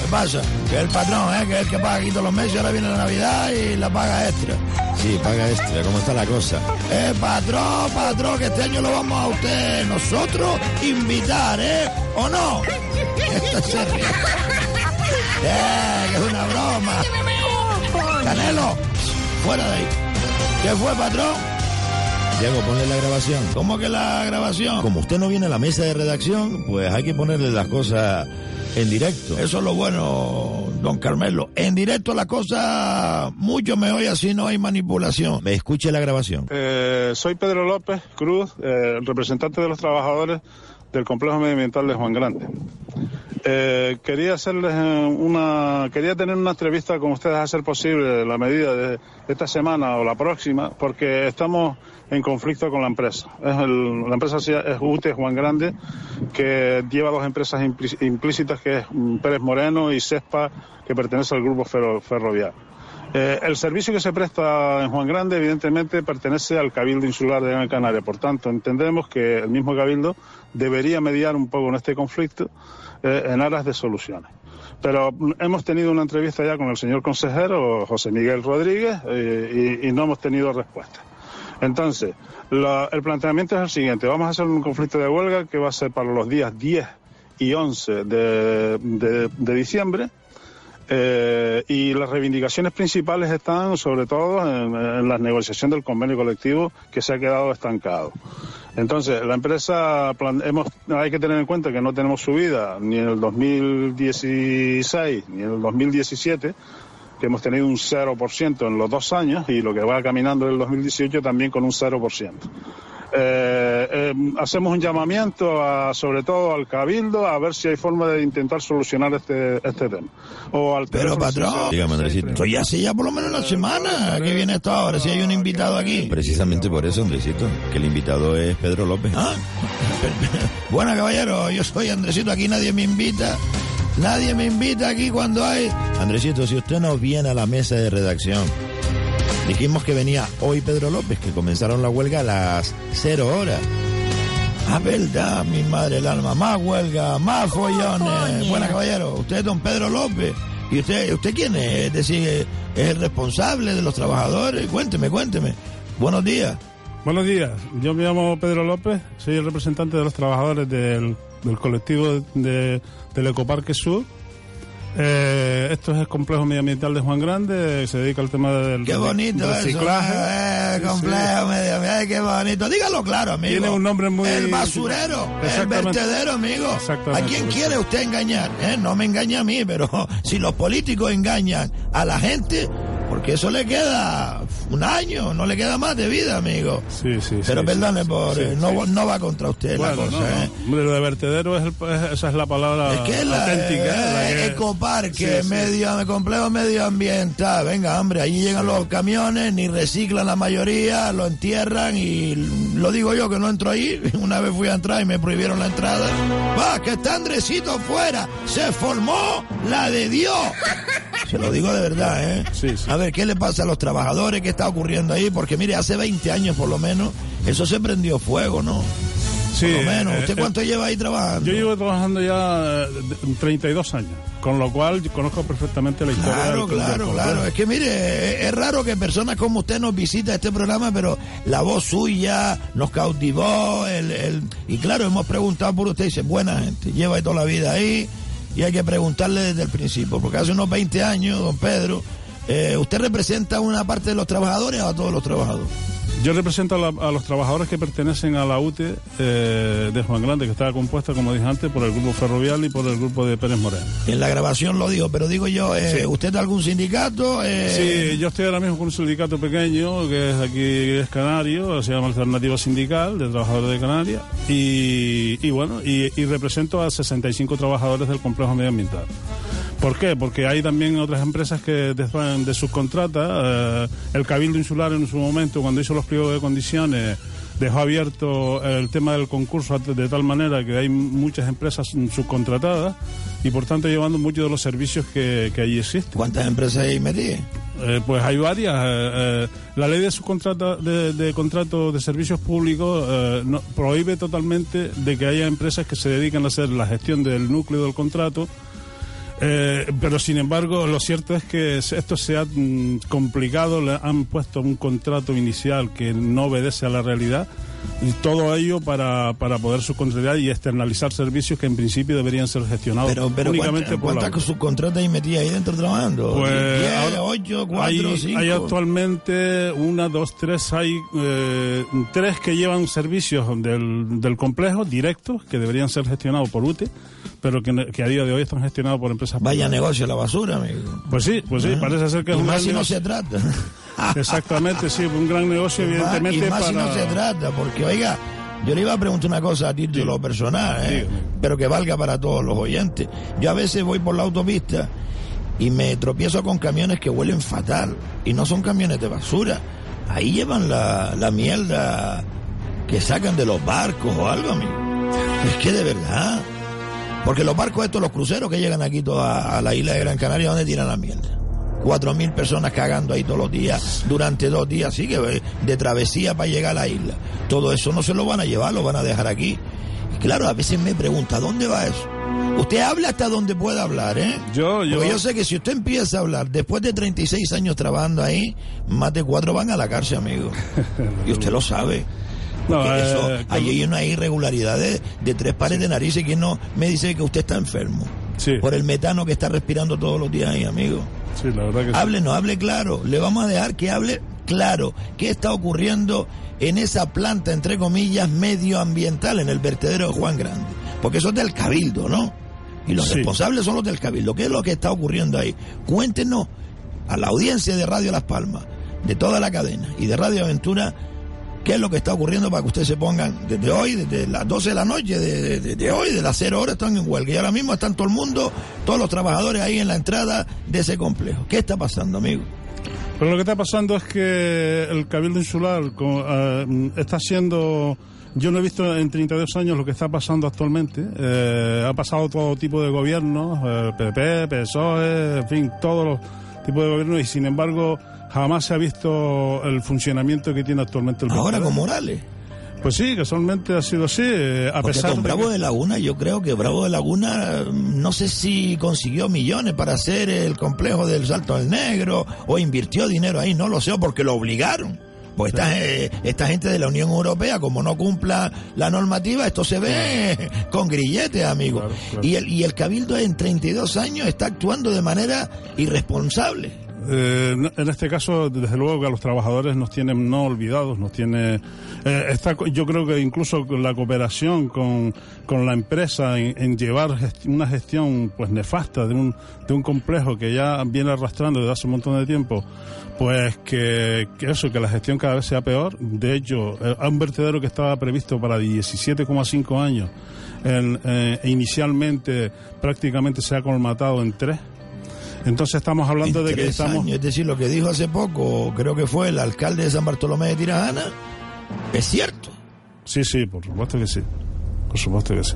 ¿Qué pasa? Que el patrón, ¿eh? Que es el que paga aquí todos los meses, ahora viene la Navidad y la paga extra. Sí, paga extra, ¿cómo está la cosa? Eh, patrón, patrón, que este año lo vamos a usted, nosotros, invitar, ¿eh? ¿O no? Esto es *laughs* serio. Eh, que es una broma. *laughs* Canelo, fuera de ahí. ¿Qué fue, patrón? Diego, ponle la grabación. ¿Cómo que la grabación? Como usted no viene a la mesa de redacción, pues hay que ponerle las cosas en directo. Eso es lo bueno, don Carmelo. En directo la cosa mucho mejor y así no hay manipulación. Me escuche la grabación. Eh, soy Pedro López Cruz, eh, representante de los trabajadores del complejo medioambiental de Juan Grande. Eh, quería hacerles una, quería tener una entrevista con ustedes a ser posible, la medida de esta semana o la próxima, porque estamos en conflicto con la empresa. La empresa es UTE Juan Grande, que lleva dos empresas implí- implícitas, que es mm, Pérez Moreno y CESPA, que pertenece al grupo ferro- ferroviario. Eh, el servicio que se presta en Juan Grande, evidentemente, pertenece al Cabildo Insular de Gran Canaria. Por tanto, entendemos que el mismo Cabildo debería mediar un poco en este conflicto eh, en aras de soluciones. Pero mm, hemos tenido una entrevista ya con el señor consejero, José Miguel Rodríguez, eh, y no hemos tenido respuesta. Entonces, la- el planteamiento es el siguiente. Vamos a hacer un conflicto de huelga que va a ser para los días 10 y 11 de, de- diciembre. Eh, y las reivindicaciones principales están sobre todo en, en la negociación del convenio colectivo que se ha quedado estancado. Entonces, la empresa, plan- hemos, hay que tener en cuenta que no tenemos subida ni en el 2016 ni en el 2017, que hemos tenido un 0% en los dos años y lo que va caminando en el 2018 también con un 0%. Eh, eh, hacemos un llamamiento a, sobre todo al cabildo a ver si hay forma de intentar solucionar este, este tema. O al Pero patrón, social. estoy hace ya por lo menos una semana que viene esto ahora, si hay un invitado aquí. Precisamente por eso, Andresito, que el invitado es Pedro López. Ah, *laughs* Bueno, caballero, yo soy Andresito, aquí nadie me invita. Nadie me invita aquí cuando hay... Andresito, si usted no viene a la mesa de redacción, dijimos que venía hoy Pedro López, que comenzaron la huelga a las cero horas. Ah, verdad, mi madre el alma. Más huelga, más follones. Bueno, caballero, usted es don Pedro López. ¿Y usted, usted quién es? Es decir, es el responsable de los trabajadores. Cuénteme, cuénteme. Buenos días. Buenos días, yo me llamo Pedro López, soy el representante de los trabajadores del, del colectivo de, del Ecoparque Sur. Eh, esto es el complejo medioambiental de Juan Grande, se dedica al tema del Qué bonito reciclaje. eso. Eh, Sí, sí. complejo, medio ambiente, qué bonito. Dígalo claro, amigo. Tiene un nombre muy- El basurero, el vertedero, amigo. ¿A quién quiere usted engañar? eh? No me engaña a mí, pero *laughs* si los políticos engañan a la gente, porque eso le queda un año, no le queda más de vida, amigo. Sí, sí, Pero sí, perdone, sí, por, sí, eh, sí. no, no va contra usted la Bueno, cosa, no, no. ¿eh? Hombre, lo de vertedero es, el- es- esa es la palabra Es que es la, auténtica. eh, la que- ecoparque, Sí, sí. medio, complejo medioambiental. Venga, hombre, allí llegan los camiones, ni reciclan la mayoría, lo entierran y lo digo yo que no entro ahí. *laughs* Una vez fui a entrar y me prohibieron la entrada. Va, que está Andresito fuera. Se formó la de Dios. Se lo digo de verdad, ¿eh? A ver, ¿qué le pasa a los trabajadores? ¿Qué está ocurriendo ahí? Porque mire, hace 20 años por lo menos, eso se prendió fuego, ¿no? Sí, por lo menos. eh, ¿Usted eh, cuánto lleva ahí trabajando? Yo llevo trabajando ya eh, de- 32 años, con lo cual yo conozco perfectamente la historia Claro, del- del claro, complejo. claro. Es que mire, es, es raro que personas como usted nos visita este programa, pero la voz suya nos cautivó. El, el- y claro, hemos preguntado por usted y dice, buena gente, lleva toda la vida ahí y hay que preguntarle desde el principio, porque hace unos 20 años, don Pedro, eh, ¿usted representa a una parte de los trabajadores o a todos los trabajadores? Yo represento a, la- a los trabajadores que pertenecen a la UTE eh, de Juan Grande, que está compuesta, como dije antes, por el grupo ferrovial y por el grupo de Pérez Moreno. En la grabación lo digo, pero digo yo, eh, Sí. ¿usted de algún sindicato? Eh, Sí, yo estoy ahora mismo con un sindicato pequeño que es aquí es canario, se llama Alternativa Sindical de Trabajadores de Canarias y, y bueno, y, y represento a 65 trabajadores del complejo medioambiental. ¿Por qué? Porque hay también otras empresas que de, de subcontrata. eh, el Cabildo Insular en su momento, cuando hizo los pliegos de condiciones, dejó abierto el tema del concurso de tal manera que hay muchas empresas subcontratadas y por tanto llevando muchos de los servicios que, que allí existen. ¿Cuántas empresas hay metidas? Eh, pues hay varias. eh, eh, la ley de subcontrata de, de contrato de servicios públicos eh, no- prohíbe totalmente de que haya empresas que se dediquen a hacer la gestión del núcleo del contrato. Eh, pero sin embargo, lo cierto es que esto se ha mm, complicado, le han puesto un contrato inicial que no obedece a la realidad y todo ello para, para poder subcontratar y externalizar servicios que en principio deberían ser gestionados Pero, pero únicamente ¿cuántas, por la cuántas subcontratas hay metidas ahí dentro trabajando? Pues, ¿Diez, ahora ocho, cuatro, hay, cinco? hay actualmente una, dos, tres, hay eh, tres que llevan servicios del, del complejo directos que deberían ser gestionados por UTE, pero que, a día de hoy están gestionados por empresas Vaya negocio la basura, amigo. Pues sí, pues sí, Ah. parece ser que es y un más si no se trata. *laughs* Exactamente, sí, un gran negocio, Y más- evidentemente. y más si no se trata, porque oiga, yo le iba a preguntar una cosa a título personal, ¿eh? pero que valga para todos los oyentes. Yo a veces voy por la autopista y me tropiezo con camiones que huelen fatal y no son camiones de basura. Ahí llevan la, la mierda que sacan de los barcos o algo, amigo. Es que de verdad. Porque los barcos estos, los cruceros que llegan aquí toda a la isla de Gran Canaria, ¿dónde tiran la mierda? Cuatro mil personas cagando ahí todos los días, durante dos días, sí, que eh, de travesía para llegar a la isla. Todo eso no se lo van a llevar, lo van a dejar aquí. Y claro, a veces me pregunta, ¿dónde va eso? Usted habla hasta donde pueda hablar, ¿eh? Yo, yo... Porque yo sé que si usted empieza a hablar después de 36 años trabajando ahí, más de cuatro van a la cárcel, amigo. *laughs* Y usted lo sabe. No, Porque eso, eh, ahí hay una irregularidad de, de tres pares de narices que no me dice que usted está enfermo. Por el metano que está respirando todos los días ahí, amigo. Sí, la verdad que sí. Hable, no hable claro. Le vamos a dejar que hable claro. ¿Qué está ocurriendo en esa planta, entre comillas, medioambiental, en el vertedero de Juan Grande? Porque eso es del Cabildo, ¿no? Y los Sí. responsables son los del Cabildo. ¿Qué es lo que está ocurriendo ahí? Cuéntenos a la audiencia de Radio Las Palmas, de toda la cadena y de Radio Aventura, qué es lo que está ocurriendo para que ustedes se pongan desde hoy, desde las 12 de la noche, de, hoy, de las 0 horas están en huelga. Y ahora mismo están todo el mundo, todos los trabajadores ahí en la entrada de ese complejo. ¿Qué está pasando, amigo? Pero lo que está pasando es que el Cabildo Insular eh, está siendo... Yo no he visto en 32 años lo que está pasando actualmente. Eh, ha pasado todo tipo de gobiernos, eh, PP, PSOE, en fin, todos los tipos de gobiernos y sin embargo jamás se ha visto el funcionamiento que tiene actualmente el Ahora con Morales. Pues sí, casualmente ha sido así, eh, a Porque pesar con de Bravo que- de Laguna, yo creo que Bravo de Laguna, mm, no sé si consiguió millones para hacer el complejo del Salto al Negro o invirtió dinero ahí, no lo sé, porque lo obligaron. Pues esta, eh, esta gente de la Unión Europea, como no cumpla la normativa, esto se ve *laughs* con grilletes, amigo. Y, el, y el Cabildo en 32 años está actuando de manera irresponsable. Eh, en este caso, desde luego que a los trabajadores nos tienen no olvidados, nos tiene. eh, está, yo creo que incluso la cooperación con, con la empresa en, llevar gest- una gestión pues nefasta de un, de un complejo que ya viene arrastrando desde hace un montón de tiempo, pues que, que eso, que la gestión cada vez sea peor. De hecho, eh, a un vertedero que estaba previsto para 17,5 años, en, eh, inicialmente prácticamente se ha colmatado en tres. Entonces estamos hablando de que estamos... años, es decir, lo que dijo hace poco, creo que fue el alcalde de San Bartolomé de Tirajana, es cierto. Sí, sí, por supuesto que sí. Por supuesto que sí.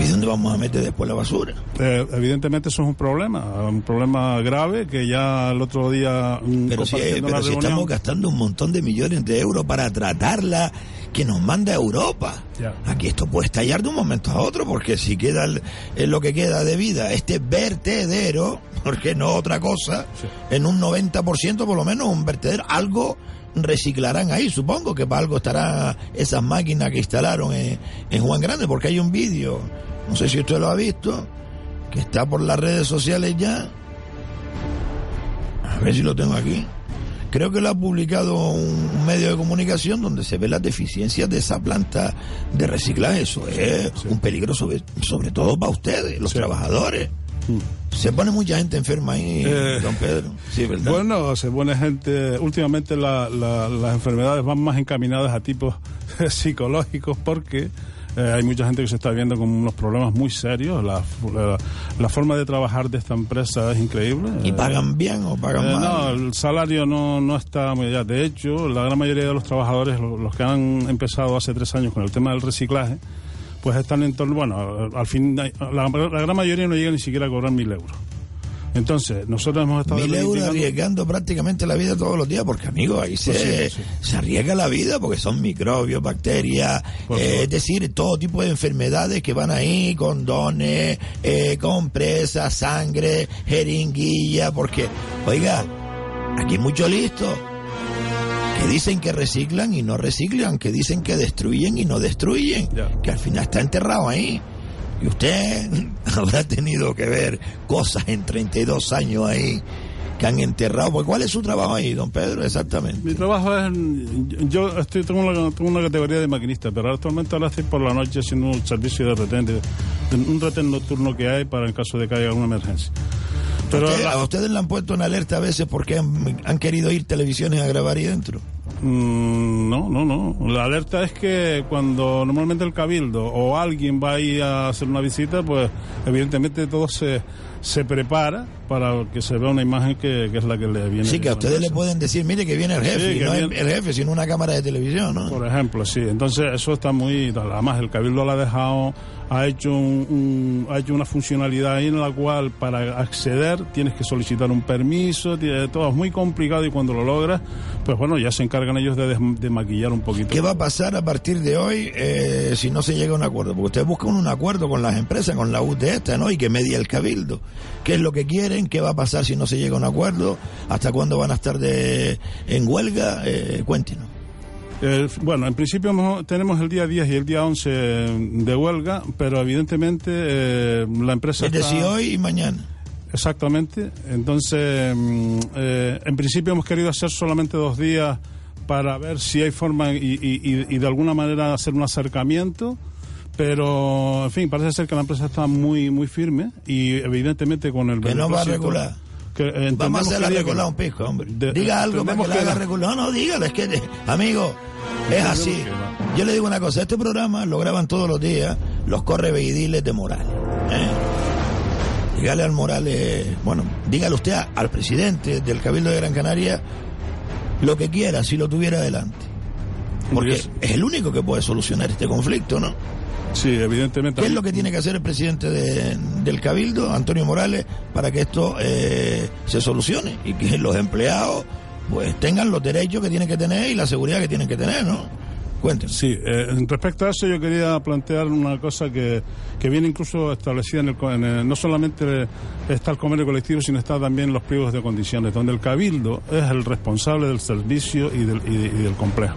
¿Y dónde vamos a meter después la basura? Eh, evidentemente eso es un problema, un problema grave que ya el otro día Pero si, compartiendo pero si estamos gastando un montón de millones de euros para tratarla que nos manda Europa. Ya. Aquí esto puede estallar de un momento a otro, porque si queda el- lo que queda de vida este vertedero, *laughs* porque no otra cosa, en un 90% por lo menos un vertedero, algo reciclarán ahí, supongo que para algo estarán esas máquinas que instalaron en, en Juan Grande, porque hay un vídeo, no sé si usted lo ha visto, que está por las redes sociales ya, a ver si lo tengo aquí. Creo que lo ha publicado un, medio de comunicación donde se ve las deficiencias de esa planta de reciclaje. Eso es un peligro sobre, sobre todo para ustedes, los trabajadores. Se pone mucha gente enferma ahí, Eh, don Pedro. Sí, ¿verdad? Bueno, se pone gente. Últimamente la- la- las enfermedades van más encaminadas a tipos *laughs* psicológicos porque eh, hay mucha gente que se está viendo con unos problemas muy serios. La, la- la forma de trabajar de esta empresa es increíble. ¿Y Eh, pagan bien o pagan eh, mal? no, el salario no, no está muy allá. De hecho, la gran mayoría de los trabajadores, lo- los que han empezado hace tres años con el tema del reciclaje, pues están en torno, bueno, al fin, la, la gran mayoría no llega ni siquiera a cobrar mil euros. Entonces, nosotros hemos estado... Mil euros arriesgando prácticamente la vida todos los días, porque amigos, ahí se, Pues sí, pues sí. se arriesga la vida porque son microbios, bacterias, eh, es decir, todo tipo de enfermedades que van ahí, condones, eh, compresas, sangre, jeringuilla, porque, oiga, aquí hay mucho listo que dicen que reciclan y no reciclan, que dicen que destruyen y no destruyen, que al final está enterrado ahí. Y usted *laughs* habrá tenido que ver cosas en 32 años ahí que han enterrado. Pues, ¿Cuál es su trabajo ahí, don Pedro? Exactamente. Mi trabajo es, yo estoy, tengo, una, tengo una categoría de maquinista, pero actualmente ahora estoy por la noche haciendo un servicio de retén, de- de un retén nocturno que hay para en caso de que haya alguna emergencia. Pero ¿Usted- la- ¿A ustedes le han puesto en alerta a veces porque han, han querido ir televisiones a grabar ahí dentro? Mm, no, no, no. La alerta es que cuando normalmente el cabildo o alguien va ahí a hacer una visita, pues evidentemente todo se, se prepara para que se vea una imagen que, que es la que le viene. Sí, que a ustedes le pueden decir, mire que viene el jefe, Sí, y no viene- el jefe, sino una cámara de televisión, ¿no? Por ejemplo, sí. Entonces eso está muy... Además el Cabildo lo ha dejado, ha hecho, un, un- ha hecho una funcionalidad ahí en la cual para acceder tienes que solicitar un permiso, tiene- todo es muy complicado y cuando lo logras, pues bueno, ya se encargan ellos de, de maquillar un poquito. ¿Qué va a pasar a partir de hoy eh, si no se llega a un acuerdo? Porque ustedes buscan un acuerdo con las empresas, con la UT esta, ¿no? Y que media el cabildo. ¿Qué es lo que quieren? ¿Qué va a pasar si no se llega a un acuerdo? ¿Hasta cuándo van a estar de, en huelga? Eh, cuéntenos. Eh, bueno, en principio hemos- tenemos el día 10 y el día 11 de huelga, pero evidentemente eh, la empresa... Es está- decir, hoy y mañana. Exactamente. Entonces, mm, eh, en principio hemos querido hacer solamente dos días para ver si hay forma y, y- y- y de alguna manera hacer un acercamiento. Pero, en fin, parece ser que la empresa está muy muy firme y evidentemente con el Que no va a regular. que, eh, Vamos a hacerla que que regular un pico, hombre. De- Diga algo para entendemos que la que haga regular. No, no, dígale, es que, amigo, es así. Yo le digo una cosa, este programa lo graban todos los días los correveidiles de Morales. ¿eh? Dígale al Morales, bueno, dígale usted a- al presidente del Cabildo de Gran Canaria lo que quiera si lo tuviera delante. Porque es el único que puede solucionar este conflicto, ¿no? Sí, evidentemente. ¿Qué es lo que tiene que hacer el presidente de- del Cabildo, Antonio Morales, para que esto eh, se solucione y que los empleados pues tengan los derechos que tienen que tener y la seguridad que tienen que tener, ¿no? Cuéntenos. Sí, eh, respecto a eso yo quería plantear una cosa que, que viene incluso establecida en el, en el- no solamente está el convenio colectivo, sino está también los pliegos de condiciones, donde el cabildo es el responsable del servicio y del, y y del complejo.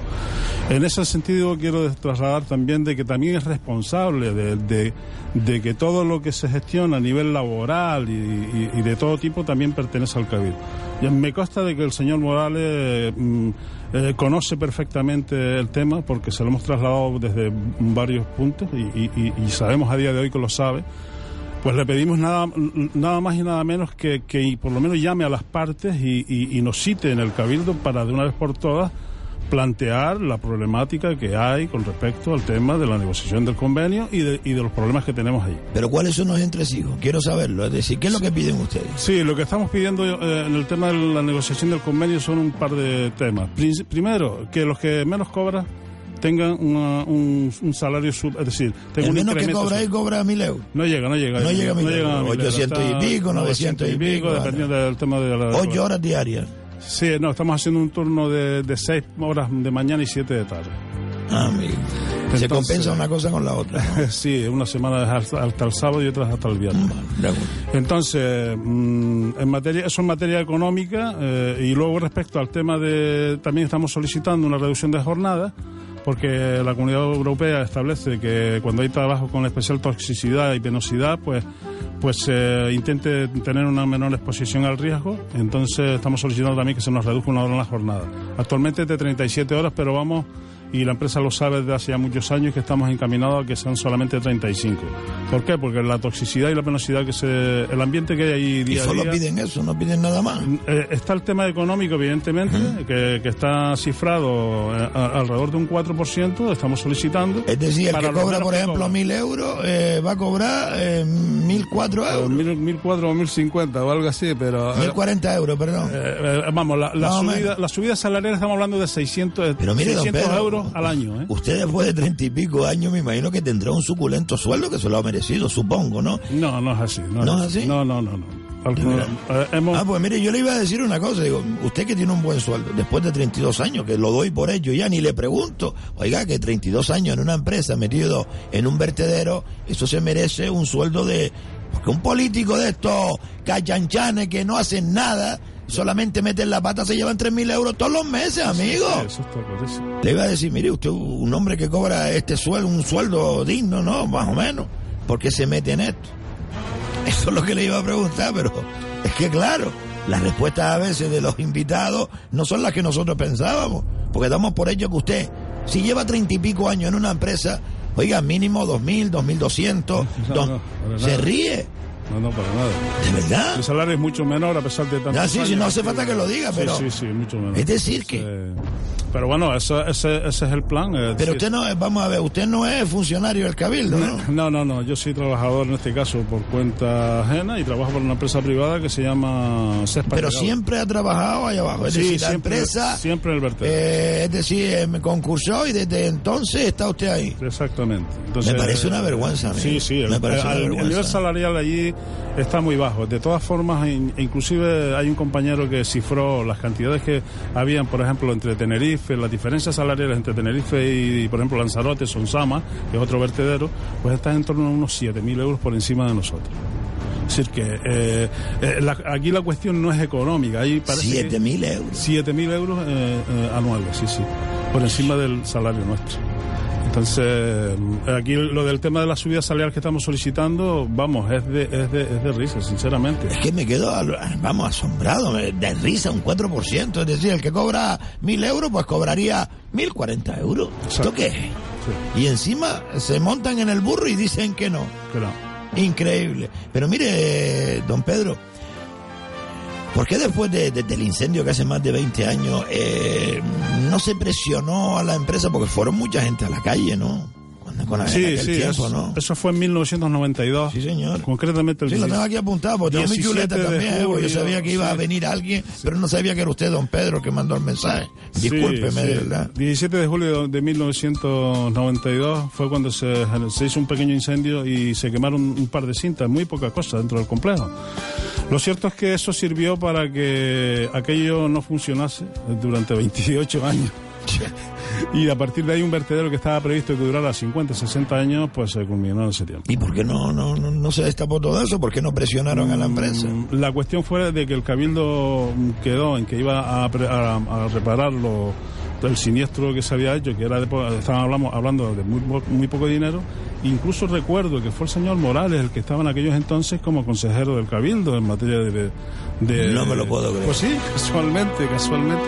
En ese sentido quiero trasladar también de que también es responsable de, de- que todo lo que se gestiona a nivel laboral y, de todo tipo también pertenece al cabildo. Me consta de que el señor Morales mm, eh, conoce perfectamente el tema porque se lo hemos trasladado desde varios puntos y, sabemos a día de hoy que lo sabe. Pues le pedimos nada, nada más y nada menos que, que por lo menos llame a las partes y nos cite en el cabildo para de una vez por todas plantear la problemática que hay con respecto al tema de la negociación del convenio y de, y de los problemas que tenemos ahí. Pero ¿cuáles son los entresijos? Quiero saberlo. Es decir, ¿qué es lo que piden ustedes? Sí, lo que estamos pidiendo eh, en el tema de la negociación del convenio son un par de temas. Primero, que los que menos cobran tengan una- un, un salario sub, es decir, tengan El un menos que cobra ahí sub- cobra mil euros. No llega, no llega. No llega a mil a euros. mil 800 y pico, 900 y pico, vale. dependiendo del tema de la... Ocho horas diarias. Sí, no, estamos haciendo un turno de, de seis horas de mañana y siete de tarde. Ah, amigo. Se compensa una cosa con la otra. *laughs* sí, una semana es hasta, hasta el sábado y otra hasta el viernes. Entonces, mm, en materia, eso en materia económica eh, y luego respecto al tema de, también estamos solicitando una reducción de jornada porque la Comunidad Europea establece que cuando hay trabajo con especial toxicidad y penosidad, pues pues eh, intente tener una menor exposición al riesgo. Entonces estamos solicitando también que se nos reduzca una hora en la jornada. Actualmente es de 37 horas, pero vamos y la empresa lo sabe desde hace ya muchos años que estamos encaminados a que sean solamente 35. ¿Por qué? Porque la toxicidad y la penosidad que se... el ambiente que hay ahí Y día a solo día... piden eso, no piden nada más. Eh, está el tema económico, evidentemente, que, que está cifrado eh, a- alrededor de un 4%, estamos solicitando. Es decir, el para que cobra, por ejemplo, cobran. mil euros, eh, va a cobrar eh, mil cuatro euros. Mil, mil cuatro o mil cincuenta o algo así, pero... Mil cuarenta euros, perdón. Eh, eh, vamos, la, la subida, la subida salarial estamos hablando de 600, eh, Pero mire, don 600 Pedro, euros al año. ¿eh? Usted después de treinta y pico años me imagino que tendrá un suculento sueldo que se lo ha merecido, supongo, ¿no? No, no es así. No, ¿No es así? No, no, no. no. Eh, hemos- Ah, pues mire, yo le iba a decir una cosa, digo, usted que tiene un buen sueldo, después de 32 años, que lo doy por ello ya, ni le pregunto, oiga, que 32 años en una empresa metido en un vertedero, eso se merece un sueldo de... Porque un político de estos cachanchanes que no hacen nada, solamente meten la pata, se llevan 3.000 euros todos los meses, amigo. Eso está clarísimo. Le iba a decir, mire, usted un hombre que cobra este sueldo, un sueldo digno, ¿no? Más o menos. ¿Por qué se mete en esto? *laughs* Eso es lo que le iba a preguntar, pero es que claro, las respuestas a veces de los invitados no son las que nosotros pensábamos, porque damos por hecho que usted, si lleva treinta y pico años en una empresa, oiga, mínimo dos mil, dos mil doscientos, se ríe, No, no, para nada. ¿de verdad? El salario es mucho menor a pesar de tanto. Ya, sí, sí, no hace falta que lo diga, pero- Sí, sí, sí, mucho menor. Es decir que- pero bueno, ese, ese, ese es el plan. Pero usted no, es- vamos a ver, usted no es funcionario del cabildo, ¿no? *laughs* No, no, no. Yo soy trabajador en este caso por cuenta ajena y trabajo para una empresa privada que se llama Cespa Pero siempre ha trabajado allá abajo, es Sí, decir, la empresa... Siempre en el vertedero. Eh, es decir, eh, me concursó y desde entonces está usted ahí. Exactamente. Entonces, Me parece una vergüenza, amigo. Sí, sí. Me el, parece una el- el vergüenza. nivel salarial allí está muy bajo. De todas formas, in- inclusive hay un compañero que cifró las cantidades que habían, por ejemplo, entre Tenerife, las diferencias salariales entre Tenerife y, por ejemplo, Lanzarote, Sonsama, que es otro vertedero, pues están en torno a unos 7.000 euros por encima de nosotros. Es decir, que eh, eh, la- aquí la cuestión no es económica. Ahí parece que- 7.000 euros. 7.000 euros eh, anuales, sí, sí. Por encima del salario nuestro. Entonces, eh, aquí lo del tema de la subida salarial que estamos solicitando, vamos, es de, es de, es de risa, sinceramente. Es que me quedo, vamos, asombrado, de risa, un 4%. Es decir, el que cobra 1.000 euros, pues cobraría 1.040 euros. ¿Esto qué es? Y encima se montan en el burro y dicen que no. Pero, Increíble. Pero mire, don Pedro, ¿por qué después de- de- del incendio que hace más de 20 años eh, no se presionó a la empresa? Porque fueron mucha gente a la calle, ¿no? Cuando, sí, sí, tiempo, eso, ¿no? eso fue en 1992. Sí, señor. Concretamente el Sí, lo 16 tengo aquí apuntado, porque tengo mi 17 chuleta también. eh, porque yo julio, sabía que iba a venir alguien, pero no sabía que era usted, don Pedro, que mandó el mensaje. Discúlpeme, de verdad. 17 de julio de 1992 fue cuando se, se hizo un pequeño incendio y se quemaron un par de cintas, muy poca cosa dentro del complejo. Lo cierto es que eso sirvió para que aquello no funcionase durante 28 años. *laughs* Y a partir de ahí un vertedero que estaba previsto que durara 50, 60 años, pues se culminó en ese tiempo. ¿Y por qué no, no, no, se destapó todo eso? ¿Por qué no presionaron a la empresa? Mm, La cuestión fue de que el cabildo quedó en que iba a, a- a reparar lo, el siniestro que se había hecho, que era de, estaban hablamos, hablando de muy, muy poco dinero. Incluso recuerdo que fue el señor Morales el que estaba en aquellos entonces como consejero del cabildo en materia de... de- No me lo puedo creer. Pues sí, casualmente, casualmente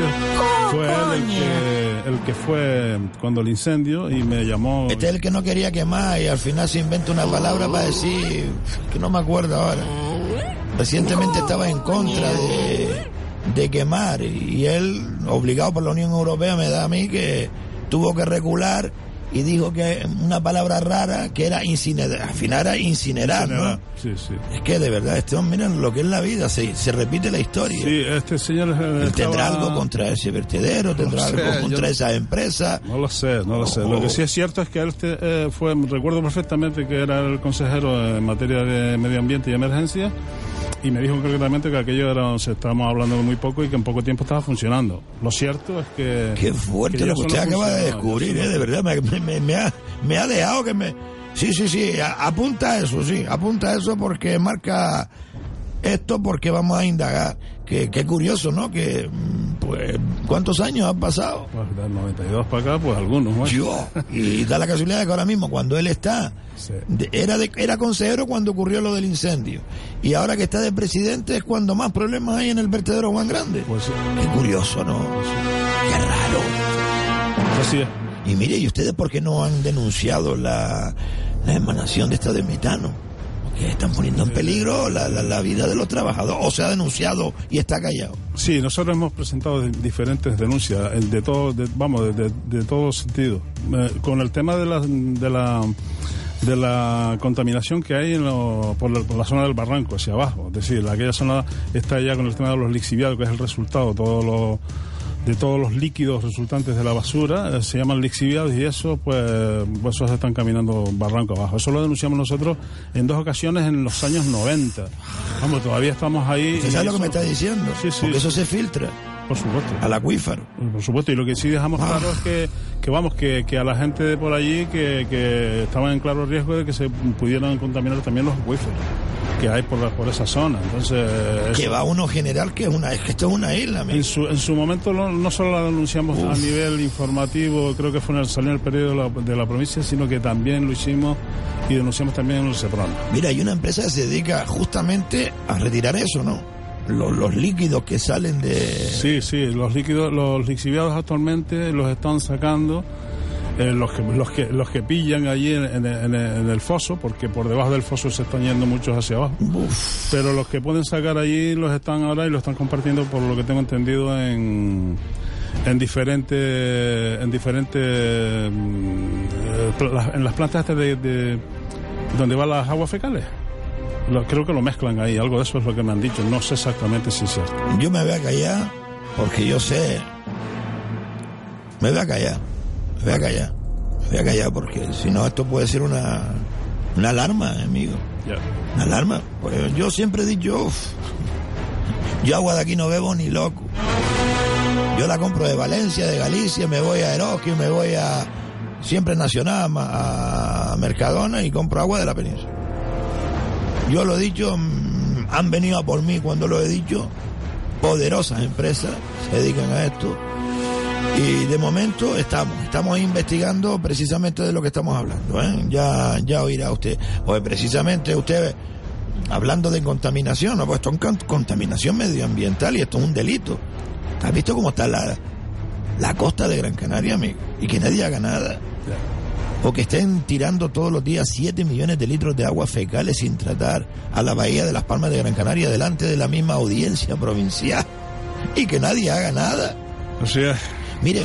fue él el que, el que fue cuando el incendio y me llamó... Este es el que no quería quemar y al final se inventa una palabra para decir que no me acuerdo ahora. Recientemente estaba en contra de, de quemar y él, obligado por la Unión Europea, me da a mí que tuvo que recular y dijo que una palabra rara que era incinerar. Al final era incinerar, ¿no? Sí, sí. Es que de verdad, este hombre, miren lo que es la vida, se, se repite la historia. Sí, este señor... eh, tendrá algo contra ese vertedero, tendrá sé, algo contra yo- esa empresa. No lo sé, no lo sé. Lo que sí es cierto es que él te- eh, fue, recuerdo perfectamente que era el consejero en materia de medio ambiente y emergencia y me dijo concretamente que aquello era, se estábamos hablando muy poco y que en poco tiempo estaba funcionando. Lo cierto es que... Qué fuerte que lo que usted acaba de descubrir, ¿eh? de verdad, me, me- me ha, me ha dejado que me... Sí, sí, sí, a- apunta eso, sí, apunta eso porque marca esto porque vamos a indagar. Que, qué curioso, ¿no? Que pues Pues, ¿cuántos años han pasado? Pues del 92 para acá, pues algunos. Yo. Y da la casualidad de que ahora mismo, cuando él está, de- era, de, era consejero cuando ocurrió lo del incendio. Y ahora que está de presidente es cuando más problemas hay en el vertedero Juan Grande. Pues Qué curioso, ¿no? Qué raro. Así es. Y mire, ¿y ustedes por qué no han denunciado la, la emanación de esta de metano? Que están poniendo en peligro la, la- vida de los trabajadores. O se ha denunciado y está callado. Sí, nosotros hemos presentado diferentes denuncias, eh, de todo, de- vamos, de, de, de todo sentido. Eh, con el tema de la, de la de la contaminación que hay en lo- por, la, por la zona del barranco hacia abajo, es decir, aquella zona está ya con el tema de los lixiviados, que es el resultado todo lo- de todos los líquidos resultantes de la basura, eh, se llaman lixiviados y eso, pues, eso se están caminando barranco abajo. Eso lo denunciamos nosotros en dos ocasiones en los años 90. Vamos, todavía estamos ahí. ¿Usted y sabe lo que me está diciendo? Sí, sí. Porque eso se filtra Por supuesto. al acuífero. Por supuesto, y lo que sí dejamos Ah. claro es que, que vamos, que, que a la gente de por allí que, que estaban en claro riesgo de que se pudieran contaminar también los acuíferos que hay por, la- por esa zona. Entonces, Que va uno general que es una, es que esto es una isla, amigo. en su, en su momento no, no solo la denunciamos a nivel informativo, creo que fue en el, salió en el periodo de la, de la provincia, sino que también lo hicimos y denunciamos también en el Seprona. Mira, hay una empresa que se dedica justamente a retirar eso, ¿no? Los, los líquidos que salen de... Sí, sí, los líquidos, los lixiviados actualmente los están sacando eh, los, que, los, que, los que pillan allí en, en- en- en el foso, porque por debajo del foso se están yendo muchos hacia abajo. Pero los que pueden sacar allí los están ahora y lo están compartiendo, por lo que tengo entendido, en, en diferentes, en diferentes, mm, eh, en las plantas de, de- donde van las aguas fecales. Lo- creo que lo mezclan ahí, algo de eso es lo que me han dicho. No sé exactamente si es cierto. Yo me voy a callar porque yo sé... Me voy a callar, me voy a callar, me voy a callar porque si no esto puede ser una, una alarma, amigo. Una alarma. Pues yo siempre he dicho, "Uf, yo agua de aquí no bebo ni loco. Yo la compro de Valencia, de Galicia, me voy a Eroski, me voy a siempre Nacional, a Mercadona y compro agua de la península. Yo lo he dicho, mm, han venido a por mí cuando lo he dicho, poderosas empresas se dedican a esto. Y de momento estamos, estamos investigando precisamente de lo que estamos hablando. ¿eh? Ya, ya oirá usted. Pues precisamente usted, hablando de contaminación, ¿no? pues esto es con- contaminación medioambiental y esto es un delito. ¿Has visto cómo está la, la costa de Gran Canaria, amigo? Y que nadie haga nada. O que estén tirando todos los días 7 millones de litros de aguas fecales sin tratar a la bahía de las Palmas de Gran Canaria delante de la misma audiencia provincial. *laughs* Y que nadie haga nada. Así es. Mire,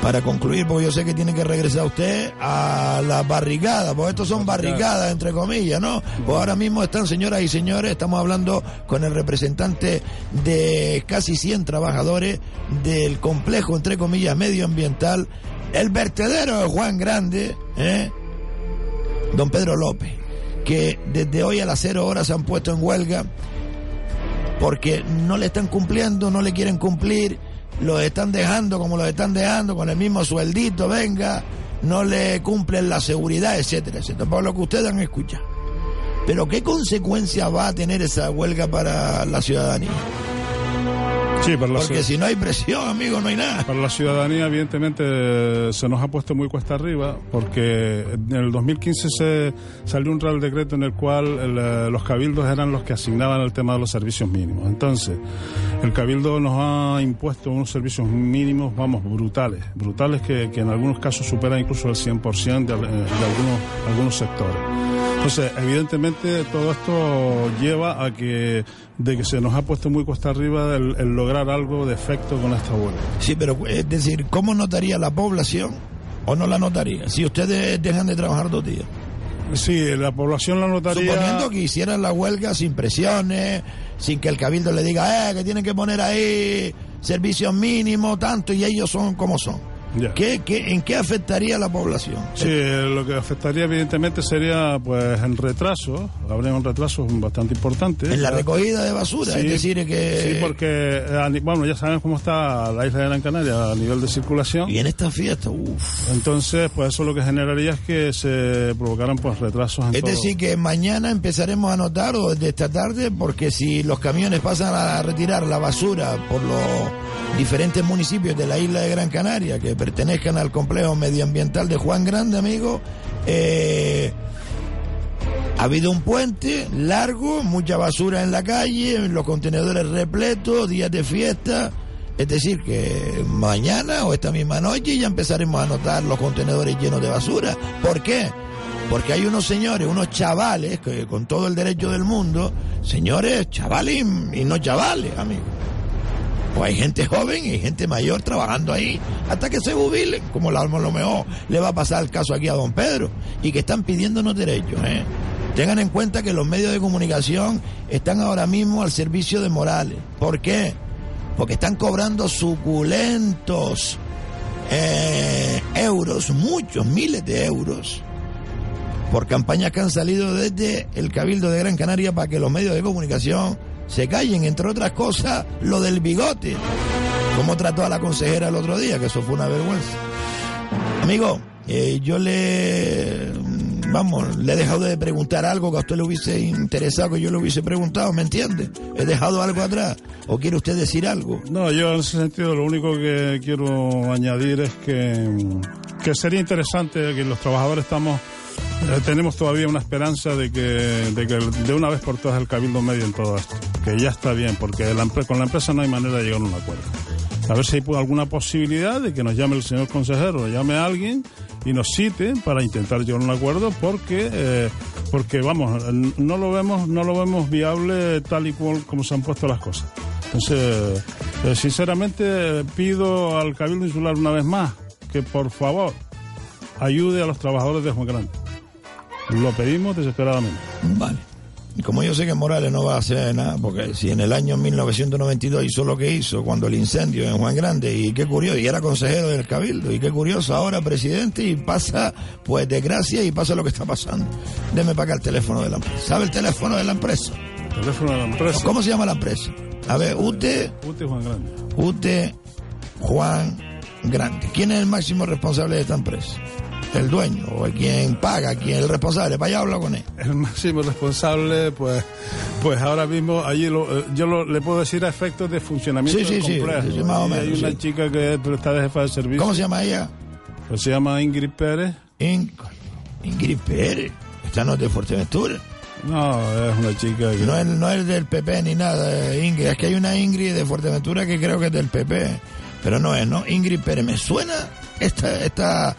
para concluir, porque yo sé que tiene que regresar usted a las barricadas, porque estos son barricadas, entre comillas, ¿no? Pues ahora mismo están, señoras y señores, estamos hablando con el representante de casi 100 trabajadores del complejo, entre comillas, medioambiental, el vertedero de Juan Grande, ¿eh? Don Pedro López, que desde hoy a las cero horas se han puesto en huelga porque no le están cumpliendo, no le quieren cumplir, los están dejando como los están dejando, con el mismo sueldito, venga, no le cumplen la seguridad, etcétera, etcétera, por lo que ustedes han escuchado. Pero ¿qué consecuencia va a tener esa huelga para la ciudadanía? Sí, para la, Porque si no hay presión, amigo, no hay nada. para la ciudadanía, evidentemente, se nos ha puesto muy cuesta arriba, porque en el 2015 se salió un real decreto en el cual el, eh, los cabildos eran los que asignaban el tema de los servicios mínimos. Entonces, el cabildo nos ha impuesto unos servicios mínimos, vamos, brutales, brutales que, que en algunos casos superan incluso el 100% de, eh, de algunos, algunos sectores. Entonces, evidentemente, todo esto lleva a que, de que se nos ha puesto muy cuesta arriba el, el lograr algo de efecto con esta huelga. Sí, pero es decir, ¿cómo notaría la población o no la notaría si ustedes dejan de trabajar dos días? Sí, la población la notaría. Suponiendo que hicieran la huelga sin presiones, sin que el cabildo le diga, eh, que tienen que poner ahí servicios mínimos, tanto, y ellos son como son. Ya. ¿Qué, qué, en qué afectaría a la población? Sí, lo que afectaría evidentemente sería pues en retraso, habría un retraso bastante importante. En la recogida de basura, Sí, es decir, que... Sí, porque, eh, bueno, ya saben cómo está la isla de Gran Canaria a nivel de circulación. Y en esta fiesta, uff. Entonces, pues eso lo que generaría es que se provocaran pues retrasos en Es todo. decir, que mañana empezaremos a notar, o desde esta tarde, porque si los camiones pasan a retirar la basura por los diferentes municipios de la isla de Gran Canaria que pertenezcan al complejo medioambiental de Juan Grande, amigo, eh, ha habido un puente largo, mucha basura en la calle, los contenedores repletos, días de fiesta. Es decir, que mañana o esta misma noche ya empezaremos a notar los contenedores llenos de basura. ¿Por qué? Porque hay unos señores, unos chavales, que con todo el derecho del mundo, señores, chavales y no chavales, amigos. O hay gente joven y gente mayor trabajando ahí hasta que se jubilen, como a lo mejor le va a pasar el caso aquí a don Pedro, y que están pidiéndonos derechos. ¿eh? Tengan en cuenta que los medios de comunicación están ahora mismo al servicio de Morales. ¿Por qué? Porque están cobrando suculentos eh, euros, muchos, miles de euros, por campañas que han salido desde el Cabildo de Gran Canaria para que los medios de comunicación se callen, entre otras cosas, lo del bigote. Como trató a la consejera el otro día, que eso fue una vergüenza. Amigo, eh, yo le, vamos, le he dejado de preguntar algo que a usted le hubiese interesado que yo le hubiese preguntado, ¿me entiende? He dejado algo atrás. ¿O quiere usted decir algo? No, yo en ese sentido lo único que quiero añadir es que, que sería interesante que los trabajadores estamos eh, tenemos todavía una esperanza de que, de una vez por todas el cabildo medio en todo esto, que ya está bien, porque con la empresa no hay manera de llegar a un acuerdo. A ver si hay alguna posibilidad de que nos llame el señor consejero, llame a alguien y nos cite para intentar llegar a un acuerdo, porque eh, porque vamos, no lo vemos no lo vemos viable tal y cual como se han puesto las cosas. Entonces, eh, sinceramente pido al cabildo insular una vez más que por favor ayude a los trabajadores de Juan Grande. Lo pedimos desesperadamente. Vale. Y como yo sé que Morales no va a hacer nada, porque si en el año 1992 hizo lo que hizo cuando el incendio en Juan Grande, y qué curioso, y era consejero del Cabildo, y qué curioso, ahora presidente, y pasa, pues desgracia, y pasa lo que está pasando. Deme para acá el teléfono de la empresa. ¿Sabe el teléfono de la empresa? Teléfono de la empresa. ¿Cómo se llama la empresa? A ver, UTE, UTE Juan Grande. UTE Juan Grande. ¿Quién es el máximo responsable de esta empresa? El dueño, o quien paga, quien es el responsable. Allá habla con él. El máximo responsable, pues, pues ahora mismo allí lo- eh, yo lo- le puedo decir a efectos de funcionamiento Sí, sí, del complejo. sí, sí, más o menos, hay una chica que está de jefa de servicio. ¿Cómo se llama ella? Pues se llama Ingrid Pérez. In- Ingrid Pérez. Esta no es de Fuerteventura. No, es una chica que... No es, no es del PP ni nada, eh, Ingrid. Es que hay una Ingrid de Fuerteventura que creo que es del PP. Pero no es, ¿no? Ingrid Pérez. Me suena esta, esta,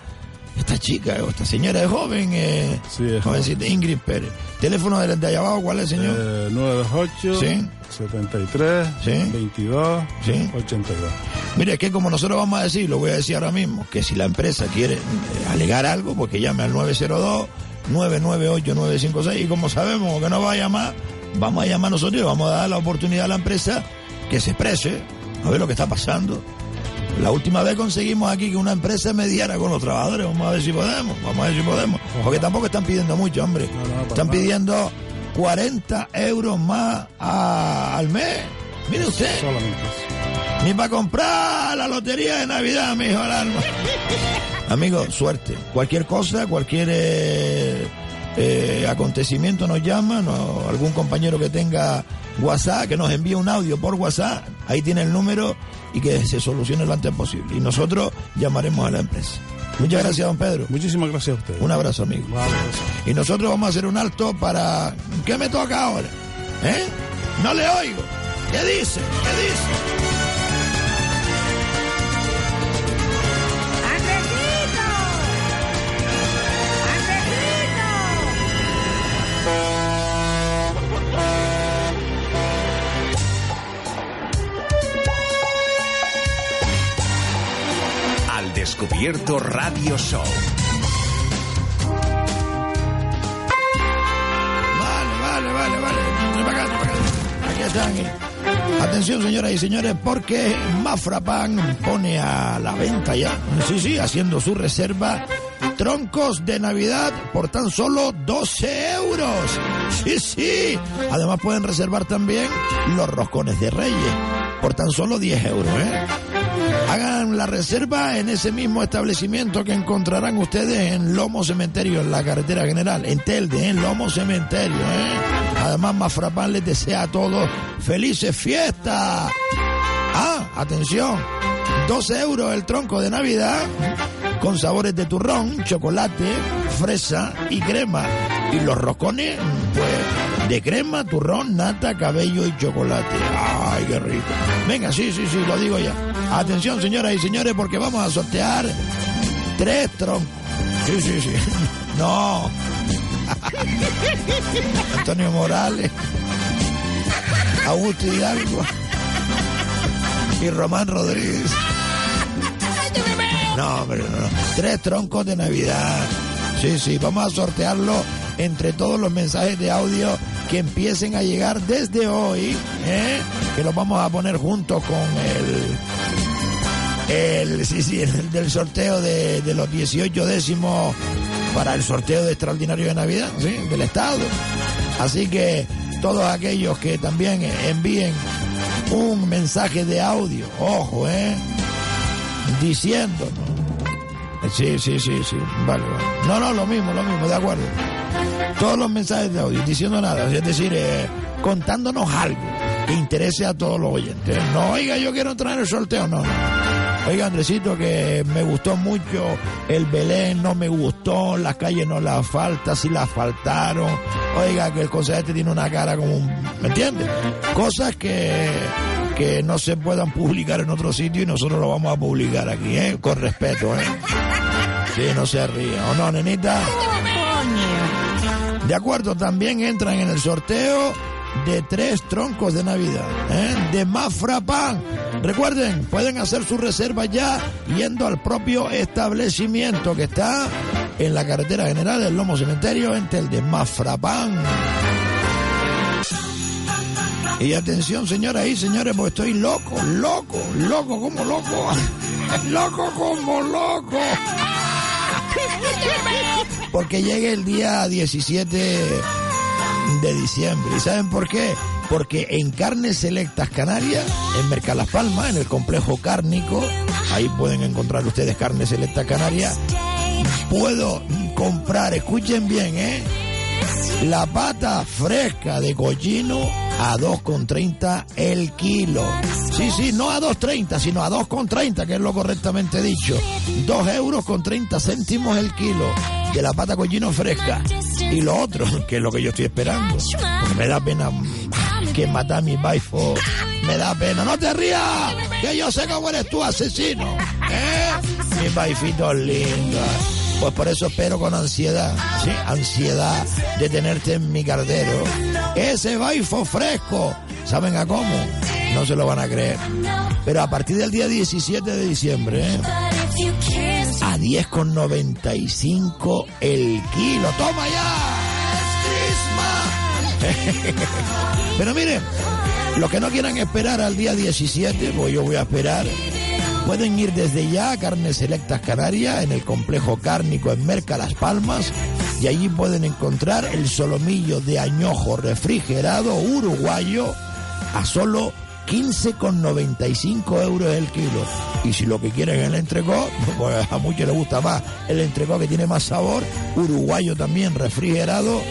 esta chica o esta señora es joven. Eh, Sí, es jovencita, Ingrid Pérez. Teléfono de, de allá abajo, ¿cuál es, señor? Eh, 928 Sí. 73 Sí. 22 Sí. 82. Mire, es que como nosotros vamos a decir, lo voy a decir ahora mismo, que si la empresa quiere eh, alegar algo, pues que llame al 902-998-956 y como sabemos que no va a llamar, vamos a llamar nosotros y vamos a dar la oportunidad a la empresa que se exprese, a ver lo que está pasando. La última vez conseguimos aquí que una empresa mediara con los trabajadores, vamos a ver si podemos, vamos a ver si podemos, porque tampoco están pidiendo mucho, hombre. Están pidiendo 40 euros más a- al mes. Mire usted. Solamente. Ni para comprar la lotería de Navidad, mi hijo. *laughs* Amigo, suerte. Cualquier cosa, cualquier eh, eh, acontecimiento nos llama, no- algún compañero que tenga WhatsApp, que nos envíe un audio por WhatsApp, ahí tiene el número y que se solucione lo antes posible. Y nosotros llamaremos a la empresa. Muchas gracias, don Pedro. Muchísimas gracias a ustedes. Un abrazo, amigo. Vale. Y nosotros vamos a hacer un alto para... ¿Qué me toca ahora? ¿Eh? No le oigo. ¿Qué dice? ¿Qué dice? Al Descubierto Radio Show. Vale, vale, vale, vale. Para acá, para acá. Aquí están. Atención, señoras y señores, porque Mafrapan pone a la venta ya, sí, sí, haciendo su reserva, troncos de Navidad por tan solo 12 euros. Sí, sí. Además pueden reservar también los roscones de Reyes por tan solo 10 euros, ¿eh? Hagan la reserva en ese mismo establecimiento que encontrarán ustedes en Lomo Cementerio, en la carretera general, en Telde, en Lomo Cementerio. ¿eh? Además, Mafrapán les desea a todos felices fiestas. Ah, atención, 12 euros el tronco de Navidad con sabores de turrón, chocolate, fresa y crema. Y los roscones, pues, de crema, turrón, nata, cabello y chocolate. ¡Ay, qué rico! Venga, sí, sí, sí, lo digo ya. Atención, señoras y señores, porque vamos a sortear tres troncos. Sí, sí, sí. *laughs* No. *laughs* Antonio Morales, Augusto Hidalgo y Román Rodríguez. No, hombre, no. Tres troncos de Navidad. Sí, sí, vamos a sortearlo entre todos los mensajes de audio que empiecen a llegar desde hoy, ¿eh? que los vamos a poner juntos con el, el sí, sí, el del sorteo de, los 18 décimos para el sorteo de extraordinario de Navidad, del Estado. Así que todos aquellos que también envíen un mensaje de audio, ojo, ¿eh? Diciéndonos. Sí, sí, sí, sí, vale, vale. No, no, lo mismo, lo mismo, de acuerdo. Todos los mensajes de audio, diciendo nada, es decir, eh, contándonos algo que interese a todos los oyentes. No, oiga, yo quiero entrar en el sorteo, no. Oiga, Andresito, que me gustó mucho el Belén, no me gustó, las calles no las falta, si las faltaron. Oiga, que el consejero tiene una cara como un... ¿Me entiendes? Cosas que, que no se puedan publicar en otro sitio y nosotros lo vamos a publicar aquí, ¿eh? Con respeto, ¿eh? Sí, no se ría. ¿O no, nenita? De acuerdo, también entran en el sorteo de tres troncos de Navidad, ¿eh? de Mafrapan. Recuerden, pueden hacer su reserva ya yendo al propio establecimiento que está en la carretera general del Lomo Cementerio entre el de Mafrapan. Y atención, señoras y señores, porque estoy loco, loco, loco como loco. *laughs* loco como loco. Porque llega el día 17 de diciembre. ¿Y saben por qué? Porque en Carnes Selectas Canarias, en Mercalas Palmas, en el complejo cárnico, ahí pueden encontrar ustedes Carnes Selectas Canarias, puedo comprar, escuchen bien, ¿eh? La pata fresca de cochino a 2,30 el kilo. Sí, sí, no a 2,30, sino a 2,30, que es lo correctamente dicho. 2 euros con 30 céntimos el kilo de la pata cochino fresca. Y lo otro, *laughs* que es lo que yo estoy esperando, porque me da pena que mata a mi baifo. Me da pena. No te rías, que yo sé cómo eres tú, asesino. ¿Eh? Mi baifito lindo. Pues por eso espero con ansiedad, ansiedad de tenerte en mi cardero. Ese baifo fresco, ¿saben a cómo? No se lo van a creer. Pero a partir del día 17 de diciembre, ¿eh? a 10,95 el kilo. ¡Toma ya! *laughs* Pero miren, los que no quieran esperar al día 17, pues yo voy a esperar. Pueden ir desde ya a Carnes Selectas Canarias en el complejo cárnico en Merca Las Palmas y allí pueden encontrar el solomillo de añojo refrigerado uruguayo a solo 15,95 euros el kilo. Y si lo que quieren es el entrecó, *laughs* pues a muchos les gusta más el entrecó que tiene más sabor, uruguayo también refrigerado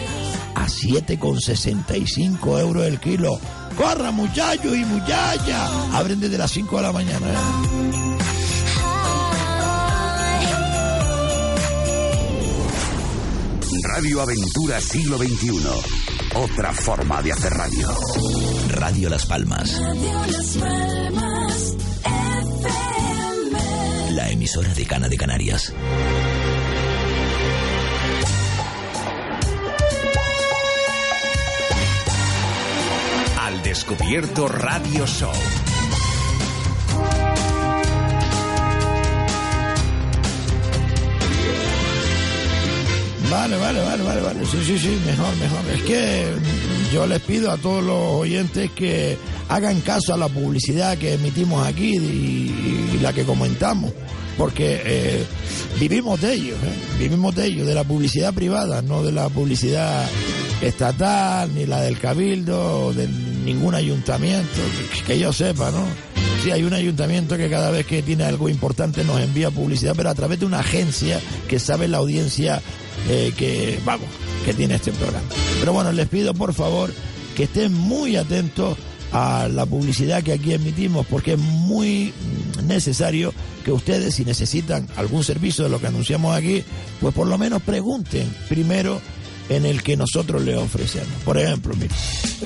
a 7,65 euros el kilo. ¡Corra muchachos y muchachas! Abren desde las 5 de la mañana. ¿eh? Radio Aventura Siglo XXI. Otra forma de hacer radio. Radio Las Palmas. La emisora de Cana de Canarias. Al descubierto Radio Show. Vale, vale, vale, vale, vale. Sí, sí, sí, mejor, mejor. Es que yo les pido a todos los oyentes que hagan caso a la publicidad que emitimos aquí y, la que comentamos. Porque eh, vivimos de ellos, ¿eh? vivimos de ellos, de la publicidad privada, no de la publicidad estatal, ni la del cabildo, de ningún ayuntamiento, que yo sepa, ¿no? Sí, hay un ayuntamiento que cada vez que tiene algo importante nos envía publicidad, pero a través de una agencia que sabe la audiencia eh, que, vamos, que tiene este programa. Pero bueno, les pido por favor que estén muy atentos a la publicidad que aquí emitimos porque es muy necesario que ustedes si necesitan algún servicio de lo que anunciamos aquí, pues por lo menos pregunten primero en el que nosotros le ofrecemos. Por ejemplo, mire,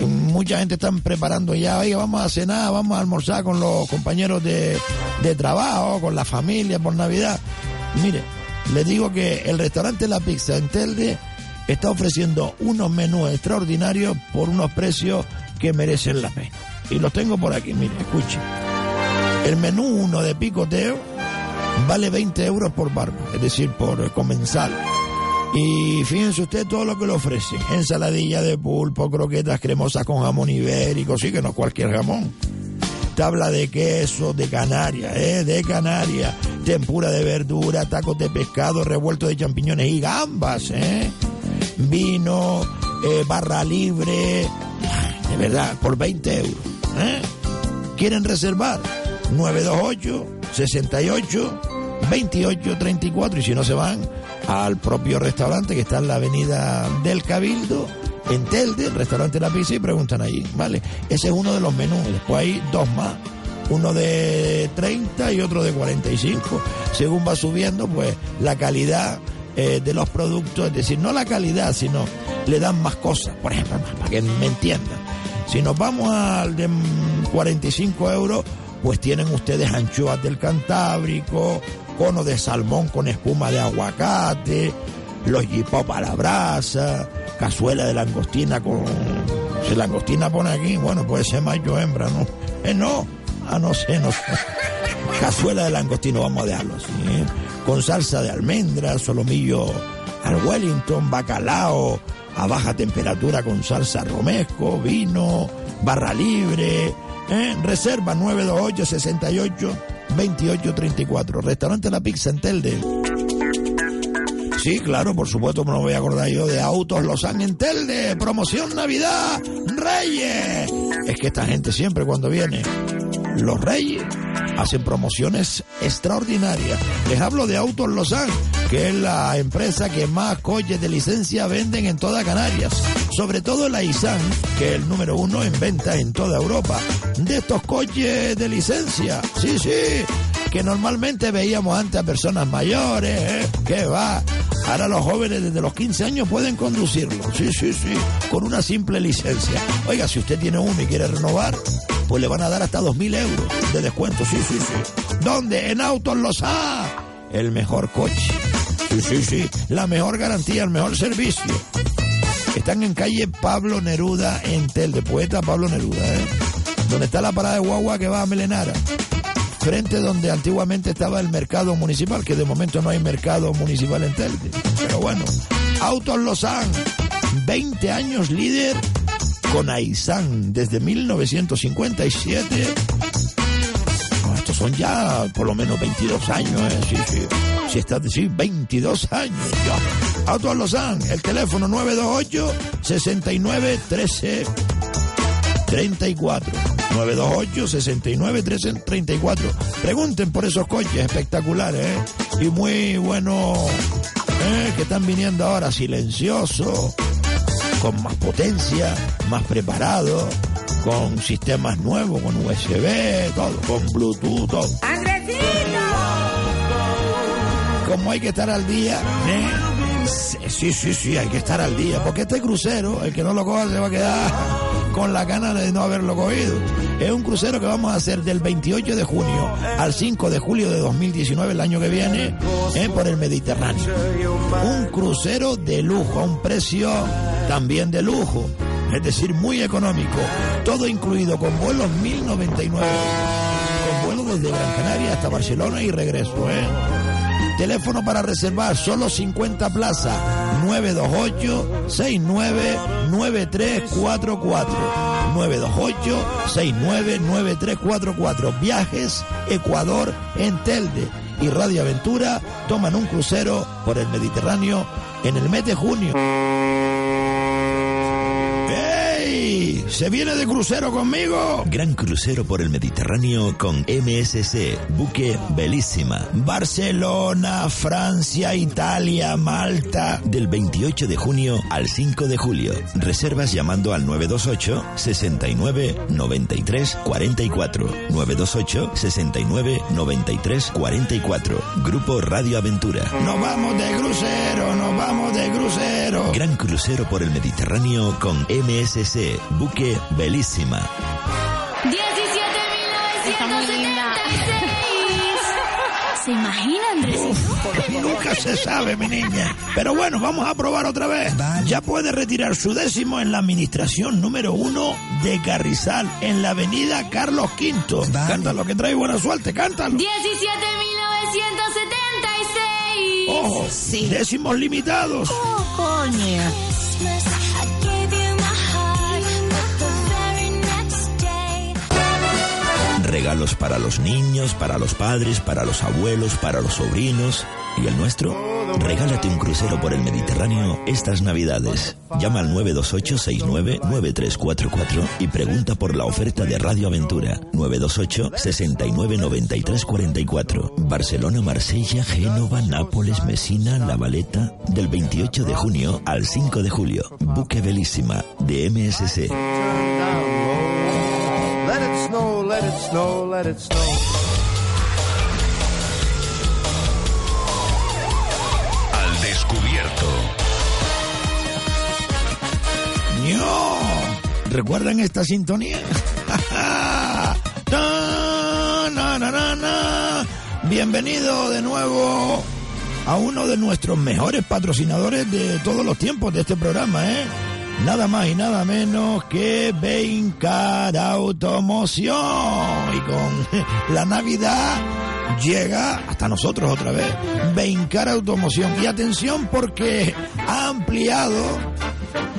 mucha gente está preparando ya, oiga, vamos a cenar, vamos a almorzar con los compañeros de, de trabajo, con la familia por Navidad. Mire, les digo que el restaurante La Pizza en Telde está ofreciendo unos menús extraordinarios por unos precios que merecen la pena. Y los tengo por aquí, mire, escuche. El menú uno de picoteo vale 20 euros por barba, es decir, por comensal. Y fíjense usted todo lo que le ofrecen. Ensaladilla de pulpo, croquetas cremosas con jamón ibérico, sí que no cualquier jamón. Tabla de queso de Canarias, ¿eh? De Canarias. Tempura de verdura, tacos de pescado, revuelto de champiñones y gambas, ¿eh? Vino, eh, barra libre. De verdad, por 20 euros. ¿eh? ¿Quieren reservar? 928 68 28 34 y si no se van al propio restaurante que está en la avenida del Cabildo en Telde, el restaurante La Pizza y preguntan allí, ¿vale? Ese es uno de los menús, después hay dos más, uno de 30 y otro de 45. Según va subiendo, pues la calidad eh, de los productos, es decir, no la calidad, sino le dan más cosas, por ejemplo, para que me entiendan. Si nos vamos al de 45 euros, pues tienen ustedes anchoas del Cantábrico, cono de salmón con espuma de aguacate, los jipop a la brasa, cazuela de langostina con... Si langostina pone aquí, bueno, puede ser macho hembra, ¿no? Eh, no, ah, no sé, no sé. *laughs* Cazuela de langostino, vamos a dejarlo así, ¿eh? Con salsa de almendra, solomillo al Wellington, bacalao a baja temperatura con salsa romesco, vino, barra libre, ¿eh? Reserva 928 68 2834. Restaurante La Pizza en Telde. Sí, claro, por supuesto, no me voy a acordar yo de Autos Los en Telde. Promoción Navidad Reyes. Es que esta gente siempre cuando viene los Reyes hacen promociones extraordinarias. Les hablo de Autos Lausanne, que es la empresa que más coches de licencia venden en toda Canarias. Sobre todo la ISAN, que es el número uno en venta en toda Europa. De estos coches de licencia. Sí, sí. Que normalmente veíamos antes a personas mayores, ¿eh? Que va. Ahora los jóvenes desde los 15 años pueden conducirlo. Sí, sí, sí. Con una simple licencia. Oiga, si usted tiene uno y quiere renovar, pues le van a dar hasta 2.000 euros de descuento. Sí, sí, sí. ¿Dónde? En Autos Los A. El mejor coche. Sí, sí, sí. La mejor garantía, el mejor servicio. Están en calle Pablo Neruda, en Telde. Poeta Pablo Neruda, ¿eh? Donde está la parada de guagua que va a Melenara. Frente donde antiguamente estaba el mercado municipal, que de momento no hay mercado municipal en Telde. Pero bueno, Autos Lozán, 20 años líder con Aizán desde 1957. Son ya por lo menos 22 años, ¿eh? Sí, sí. Si está sí, 22 años ya. Autos Lozán, el teléfono 928 69 13 34. 928 69 13 34. Pregunten por esos coches espectaculares, ¿eh? Y muy buenos, ¿eh? Que están viniendo ahora silenciosos, con más potencia, más preparado, con sistemas nuevos, con USB, todo, con Bluetooth, todo. Como hay que estar al día, ¿eh? Sí, sí, sí, hay que estar al día, porque este crucero, el que no lo coja se va a quedar con la gana de no haberlo cogido. Es un crucero que vamos a hacer del 28 de junio al 5 de julio de 2019, el año que viene, ¿eh? por el Mediterráneo. Un crucero de lujo, a un precio también de lujo, es decir, muy económico. Todo incluido con vuelos 1099, con vuelos desde Gran Canaria hasta Barcelona y regreso, ¿eh? Teléfono para reservar, solo 50 plazas. 928-699344. 928-699344. Viajes Ecuador en Telde. Y Radio Aventura toman un crucero por el Mediterráneo en el mes de junio. Yeah. ¿Se viene de crucero conmigo? Gran crucero por el Mediterráneo con MSC, buque Belísima. Barcelona, Francia, Italia, Malta. Del 28 de junio al 5 de julio. Reservas llamando al 928 69 93 44. 928 69 93 44. Grupo Radio Aventura. Nos vamos de crucero, nos vamos de crucero. Gran crucero por el Mediterráneo con MSC, buque Belísima. 17.976. ¿Se imagina, Andresito? Nunca se sabe, mi niña. Pero bueno, vamos a probar otra vez. Ya puede retirar su décimo en la administración número uno de Carrizal, en la avenida Carlos V. Cántalo, que trae buena suerte, cántalo. 17.976. Ojo, décimos limitados. Oh, coño. Regalos para los niños, para los padres, para los abuelos, para los sobrinos. ¿Y el nuestro? Regálate un crucero por el Mediterráneo estas Navidades. Llama al 928-69-9344 y pregunta por la oferta de Radio Aventura. 928-69-9344. Barcelona, Marsella, Génova, Nápoles, Mesina, La Valeta. Del 28 de junio al 5 de julio. Buque Belísima de MSC. Let it snow, let it snow. Al descubierto. ¡No! ¿Recuerdan esta sintonía? Na, na, na. Bienvenido de nuevo a uno de nuestros mejores patrocinadores de todos los tiempos de este programa, ¿eh? Nada más y nada menos que Bencar Automoción. Y con *laughs* la Navidad llega hasta nosotros otra vez. Bencar Automoción. Y atención porque ha ampliado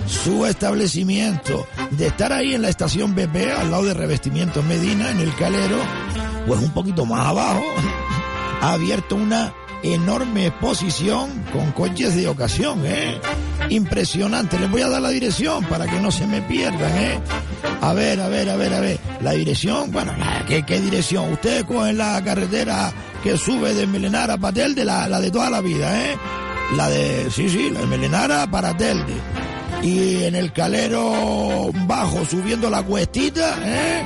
su establecimiento de estar ahí en la estación BP, al lado de Revestimientos Medina, en el Calero, pues un poquito más abajo, *laughs* ha abierto una enorme exposición con coches de ocasión, ¿eh? Impresionante. Les voy a dar la dirección para que no se me pierdan, ¿eh? A ver, a ver, a ver, a ver. La dirección, bueno, ¿qué, qué dirección? Ustedes cogen la carretera que sube de Melenara para Telde, la, la de toda la vida, ¿eh? La de, sí, sí, la de Melenara para Telde. Y en el calero bajo, subiendo la cuestita, ¿eh?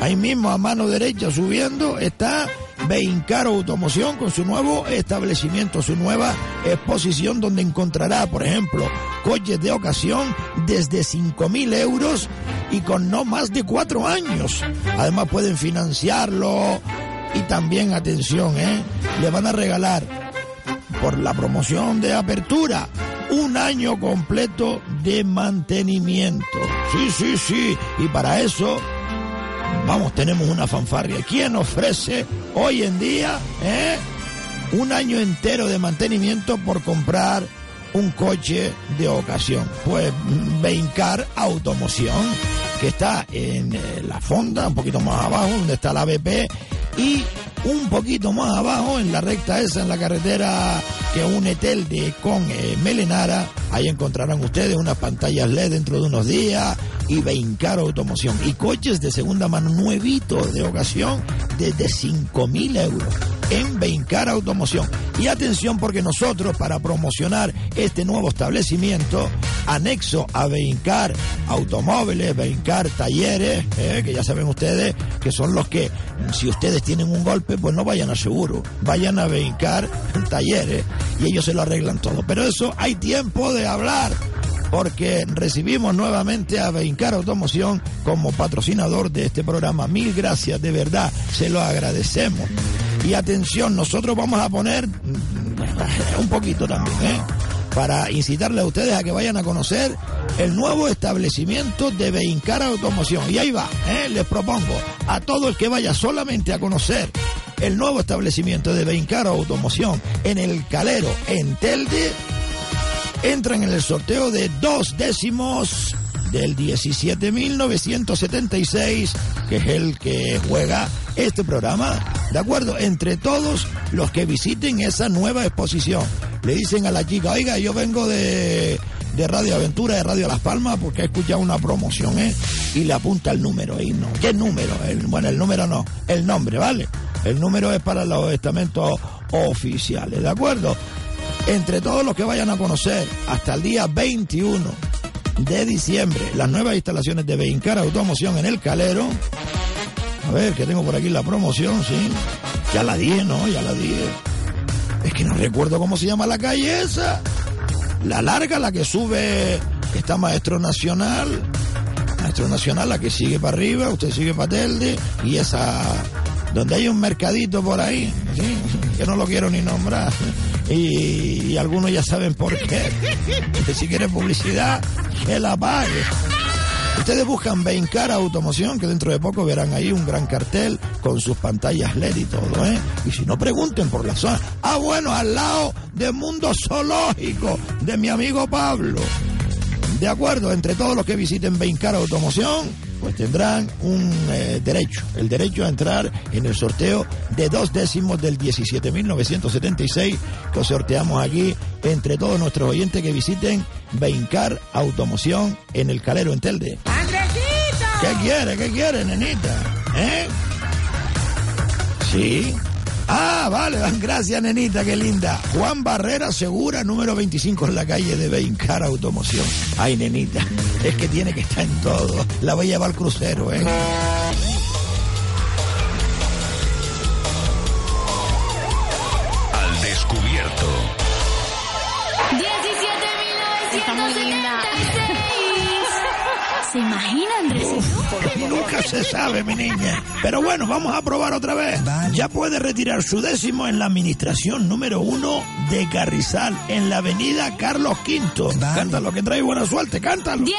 Ahí mismo a mano derecha subiendo está Beincaro Automoción con su nuevo establecimiento, su nueva exposición donde encontrará, por ejemplo, coches de ocasión desde 5.000 euros y con no más de cuatro años. Además pueden financiarlo y también, atención, ¿eh? le van a regalar por la promoción de apertura un año completo de mantenimiento. Sí, sí, sí. Y para eso Vamos, tenemos una fanfarria. ¿Quién ofrece hoy en día eh, un año entero de mantenimiento por comprar un coche de ocasión? Pues Beincar Automoción, que está en eh, la fonda, un poquito más abajo, donde está la BP, y un poquito más abajo, en la recta esa, en la carretera que une Telde con eh, Melenara, ahí encontrarán ustedes unas pantallas LED dentro de unos días y Beincar Automoción. Y coches de segunda mano nuevitos de ocasión desde 5.000 euros en Beincar Automoción. Y atención porque nosotros para promocionar este nuevo establecimiento, anexo a Beincar Automóviles, Beincar Talleres, eh, que ya saben ustedes que son los que si ustedes tienen un golpe pues no vayan a seguro, vayan a Beincar *laughs* Talleres y ellos se lo arreglan todo. Pero eso hay tiempo de hablar porque recibimos nuevamente a Beincar Automoción como patrocinador de este programa. Mil gracias, de verdad, se lo agradecemos. Y atención, nosotros vamos a poner mm, un poquito también, ¿eh? Para incitarle a ustedes a que vayan a conocer el nuevo establecimiento de Beincar Automoción. Y ahí va, ¿eh? les propongo a todo el que vaya solamente a conocer el nuevo establecimiento de Beincar Automoción en el Calero, en Telde, entran en el sorteo de dos décimos del 17.976, que es el que juega este programa, ¿de acuerdo? Entre todos los que visiten esa nueva exposición. Le dicen a la chica, oiga, yo vengo de, de Radio Aventura, de Radio Las Palmas, porque ha escuchado una promoción, ¿eh? Y le apunta el número ahí, ¿no? ¿Qué número? Bueno, el número no, el nombre, ¿vale? El número es para los estamentos oficiales, ¿de acuerdo? Entre todos los que vayan a conocer hasta el día 21 de diciembre las nuevas instalaciones de Beincar Automoción en el Calero. A ver, que tengo por aquí la promoción, sí. Ya la dije, ¿no? Ya la dije. Es que no recuerdo cómo se llama la calle esa. La larga, la que sube, está Maestro Nacional. Maestro Nacional, la que sigue para arriba, usted sigue para Telde. Y esa, donde hay un mercadito por ahí, que no lo quiero ni nombrar. Y, algunos ya saben por qué. Que si quiere publicidad, que la pague. Ustedes buscan Beincar Automoción, que dentro de poco verán ahí un gran cartel con sus pantallas LED y todo, ¿eh? Y si no, pregunten por la zona. Ah, bueno, al lado de Mundo Zoológico, de mi amigo Pablo. De acuerdo, entre todos los que visiten Beincar Automoción, pues tendrán un eh, derecho, el derecho a entrar en el sorteo de dos décimos del 17.976 que sorteamos aquí entre todos nuestros oyentes que visiten Beincar Automoción en el Calero en Telde. ¿Qué quiere? ¿Qué quiere, nenita? ¿Eh? Sí. Ah, vale, *laughs* gracias, nenita, qué linda. Juan Barrera Segura, número 25 en la calle de Beincar Automoción. Ay, nenita, *laughs* es que tiene que estar en todo. La voy a llevar al crucero, ¿eh? ¿Se imagina, Andresito? Nunca se sabe, mi niña. Pero bueno, vamos a probar otra vez. Ya puede retirar su décimo en la administración número uno de Carrizal, en la avenida Carlos V. Cántalo, que trae buena suerte, cántalo. 17.976.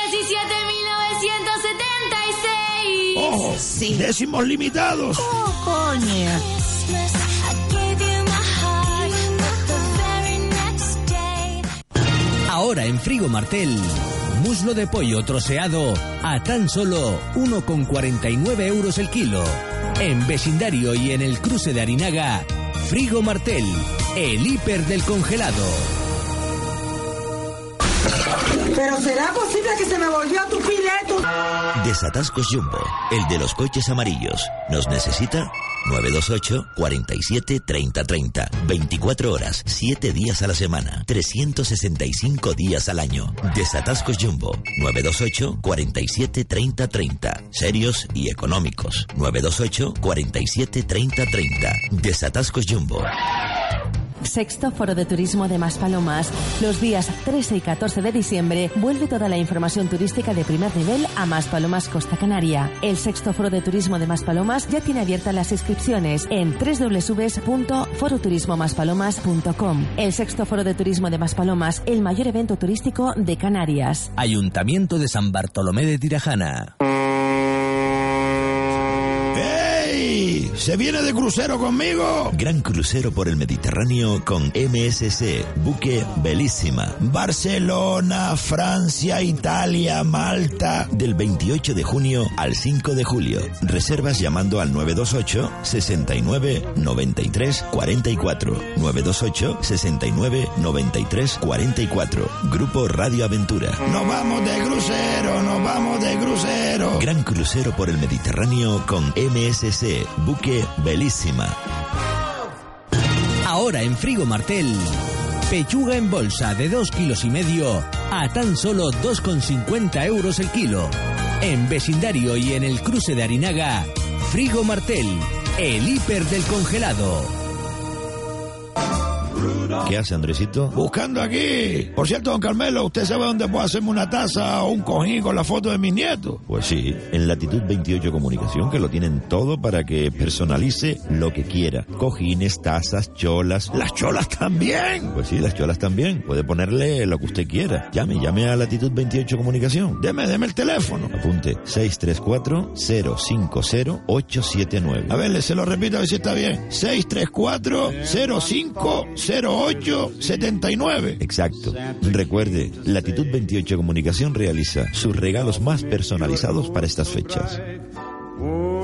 Ojo, décimos limitados. Oh, coño. Ahora en Frigo Martel, muslo de pollo troceado a tan solo 1,49 euros el kilo. En vecindario y en el cruce de Arinaga, Frigo Martel, el hiper del congelado. Pero será posible que se me volvió tu pileto. Desatascos Jumbo, el de los coches amarillos. ¿Nos necesita? 928 47 30 30. 24 horas, 7 días a la semana, 365 días al año. Desatascos Jumbo, 928 47 30 30. Serios y económicos. 928 47 30 30. Desatascos Jumbo. Sexto Foro de Turismo de Maspalomas. Los días 13 y 14 de diciembre vuelve toda la información turística de primer nivel a Maspalomas Costa Canaria. El Sexto Foro de Turismo de Maspalomas ya tiene abiertas las inscripciones en www.foroturismomaspalomas.com. El Sexto Foro de Turismo de Maspalomas, el mayor evento turístico de Canarias. Ayuntamiento de San Bartolomé de Tirajana. ¿Se viene de crucero conmigo? Gran crucero por el Mediterráneo con MSC, buque Belísima. Barcelona, Francia, Italia, Malta. Del 28 de junio al 5 de julio. Reservas llamando al 928 69 93 44. 928 69 93 44. Grupo Radio Aventura. Nos vamos de crucero, nos vamos de crucero. Gran crucero por el Mediterráneo con MSC, buque Belísima. Ahora en Frigo Martel, pechuga en bolsa de 2 kilos y medio a tan solo 2,50 euros el kilo. En vecindario y en el cruce de Arinaga, Frigo Martel, el hiper del congelado. ¿Qué hace Andresito? Buscando aquí. Por cierto, don Carmelo, ¿usted sabe dónde puedo hacerme una taza o un cojín con la foto de mis nietos? Pues sí, en Latitud 28 Comunicación, que lo tienen todo para que personalice lo que quiera. Cojines, tazas, cholas. ¿Las cholas también? Pues sí, las cholas también. Puede ponerle lo que usted quiera. Llame, llame a Latitud 28 Comunicación. Deme, deme el teléfono. Apunte 634-050-879. A ver, se lo repito a ver si está bien. 634-050879. Exacto. Recuerde, Latitud 28 Comunicación realiza sus regalos más personalizados para estas fechas.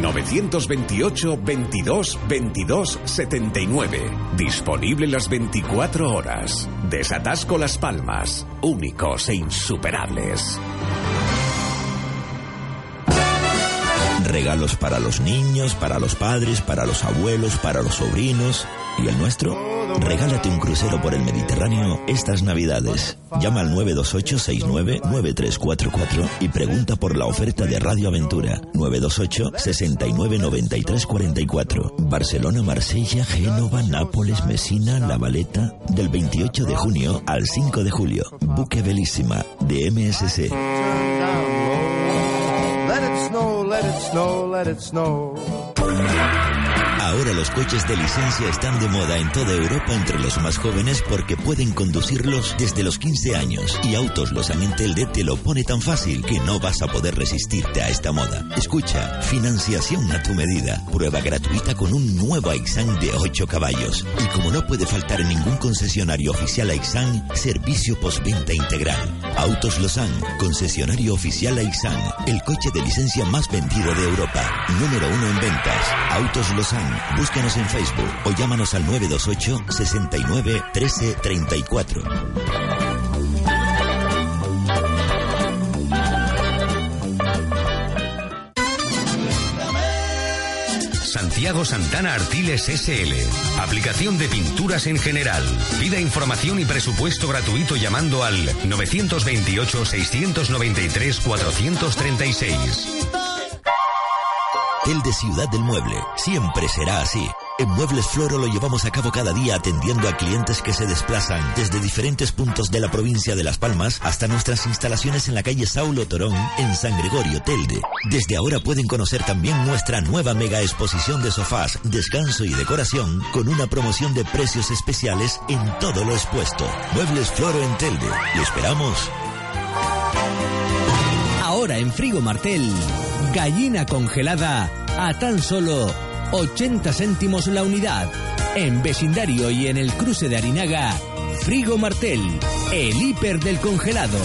928 22 22 79. Disponible las 24 horas. Desatasco Las Palmas. Únicos e insuperables. Regalos para los niños, para los padres, para los abuelos, para los sobrinos. ¿Y el nuestro? Regálate un crucero por el Mediterráneo estas Navidades. Llama al 928-69-9344 y pregunta por la oferta de Radio Aventura. 928-69-9344. Barcelona, Marsella, Génova, Nápoles, Mesina, La Valeta. Del 28 de junio al 5 de julio. Buque Belísima de MSC. snow, let it snow. Ahora los coches de licencia están de moda en toda Europa entre los más jóvenes porque pueden conducirlos desde los 15 años. Y Autos en Telde te lo pone tan fácil que no vas a poder resistirte a esta moda. Escucha, financiación a tu medida. Prueba gratuita con un nuevo Aixan de 8 caballos. Y como no puede faltar ningún concesionario oficial Aixan, servicio postventa integral. Autos Losan, concesionario oficial Aixan. El coche de licencia más vendido de Europa. Número uno en ventas. Autos Losan. Búscanos en Facebook o llámanos al 928 69 13 34. Santiago Santana Artiles SL. Aplicación de pinturas en general. Pida información y presupuesto gratuito llamando al 928-693-436. El de Ciudad del Mueble siempre será así. En Muebles Floro lo llevamos a cabo cada día atendiendo a clientes que se desplazan desde diferentes puntos de la provincia de Las Palmas hasta nuestras instalaciones en la calle Saulo Torón en San Gregorio Telde. Desde ahora pueden conocer también nuestra nueva mega exposición de sofás, descanso y decoración con una promoción de precios especiales en todo lo expuesto. Muebles Floro en Telde. Lo esperamos. En Frigo Martel, gallina congelada a tan solo 80 céntimos la unidad. En vecindario y en el cruce de Arinaga, Frigo Martel, el hiper del congelado.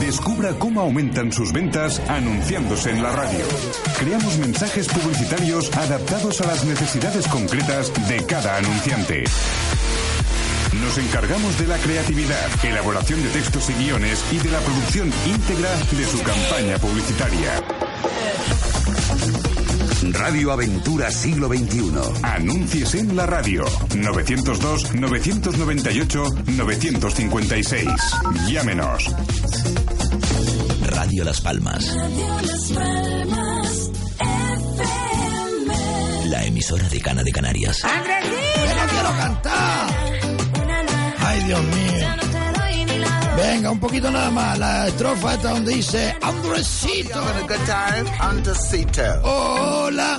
Descubra cómo aumentan sus ventas anunciándose en la radio. Creamos mensajes publicitarios adaptados a las necesidades concretas de cada anunciante. Nos encargamos de la creatividad, elaboración de textos y guiones y de la producción íntegra de su campaña publicitaria. Radio Aventura Siglo XXI. Anuncies en la radio. 902-998-956. Llámenos. Radio Las Palmas. La emisora de Cana de Canarias. ¡Yo no quiero cantar! ¡Ay, Dios mío! Venga, un poquito nada más. La estrofa esta donde dice Andresito. Hola,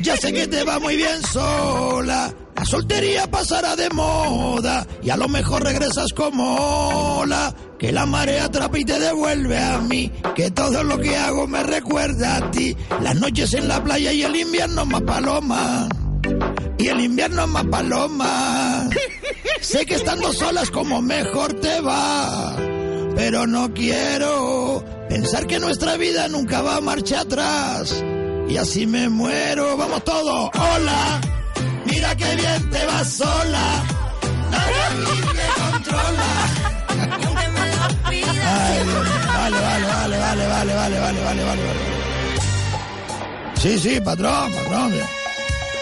ya sé que te va muy bien sola. La soltería pasará de moda y a lo mejor regresas como ola. Que la marea atrapa y te devuelve a mí. Que todo lo que hago me recuerda a ti. Las noches en la playa y el invierno más paloma. Y el invierno más paloma. Sé que estando solas como mejor te va. Pero no quiero pensar que nuestra vida nunca va a marcha atrás. Y así me muero. Vamos todos. Hola. Mira qué bien te vas sola. Nadie te controla. Mío. Vale, vale, vale, vale, vale, vale, vale, vale, vale, vale. Sí, sí, patrón, patrón.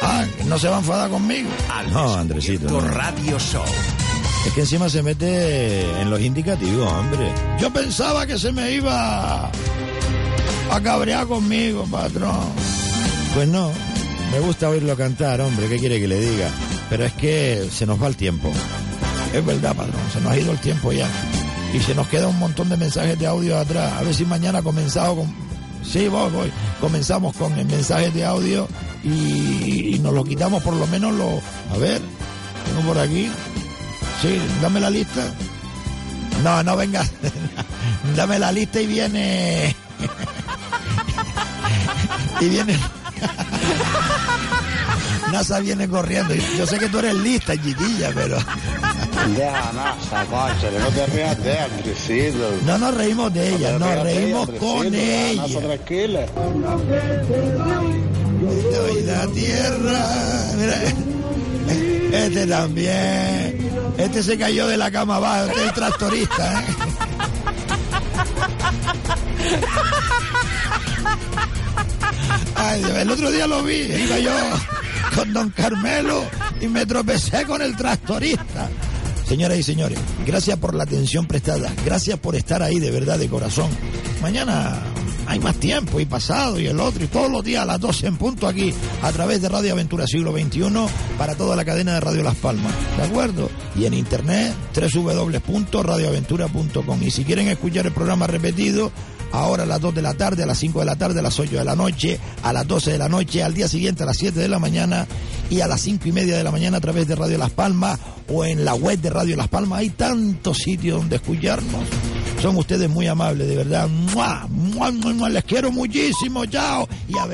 Ah, no se va a enfadar conmigo. No, Andresito. no. Radio Show. Es que encima se mete en los indicativos, hombre. Yo pensaba que se me iba a cabrear conmigo, patrón. Pues no, me gusta oírlo cantar, hombre, ¿qué quiere que le diga? Pero es que se nos va el tiempo. Es verdad, patrón, se nos ha ido el tiempo ya. Y se nos queda un montón de mensajes de audio atrás. A ver si mañana comenzado con... Sí, voy, voy. Comenzamos con el mensaje de audio y, y nos lo quitamos por lo menos lo... A ver, tengo por aquí. Sí, dame la lista. No, no venga. *laughs* dame la lista y viene... *laughs* y viene... *laughs* NASA viene corriendo. Yo sé que tú eres lista, chiquilla, pero... Deja NASA, cónchale, no te rías de Andresito. No nos reímos de ella, te nos reímos con ella. NASA tranquila. Doy la tierra. Este también. Este se cayó de la cama abajo, este es el tractorista, ¿eh? Ay, el otro día lo vi, iba yo con don Carmelo y me tropecé con el tractorista. Señoras y señores, gracias por la atención prestada, gracias por estar ahí de verdad, de corazón. Mañana hay más tiempo y pasado y el otro y todos los días a las 12 en punto aquí a través de Radio Aventura Siglo XXI para toda la cadena de Radio Las Palmas, ¿de acuerdo? Y en internet www.radioaventura.com y si quieren escuchar el programa repetido ahora a las 2 de la tarde, a las 5 de la tarde, a las 8 de la noche, a las 12 de la noche, al día siguiente a las 7 de la mañana y a las 5 y media de la mañana a través de Radio Las Palmas o en la web de Radio Las Palmas. Hay tantos sitios donde escucharnos. Son ustedes muy amables, de verdad. ¡Mua! ¡Mua, mua, mua! Les quiero muchísimo. Chao. Y a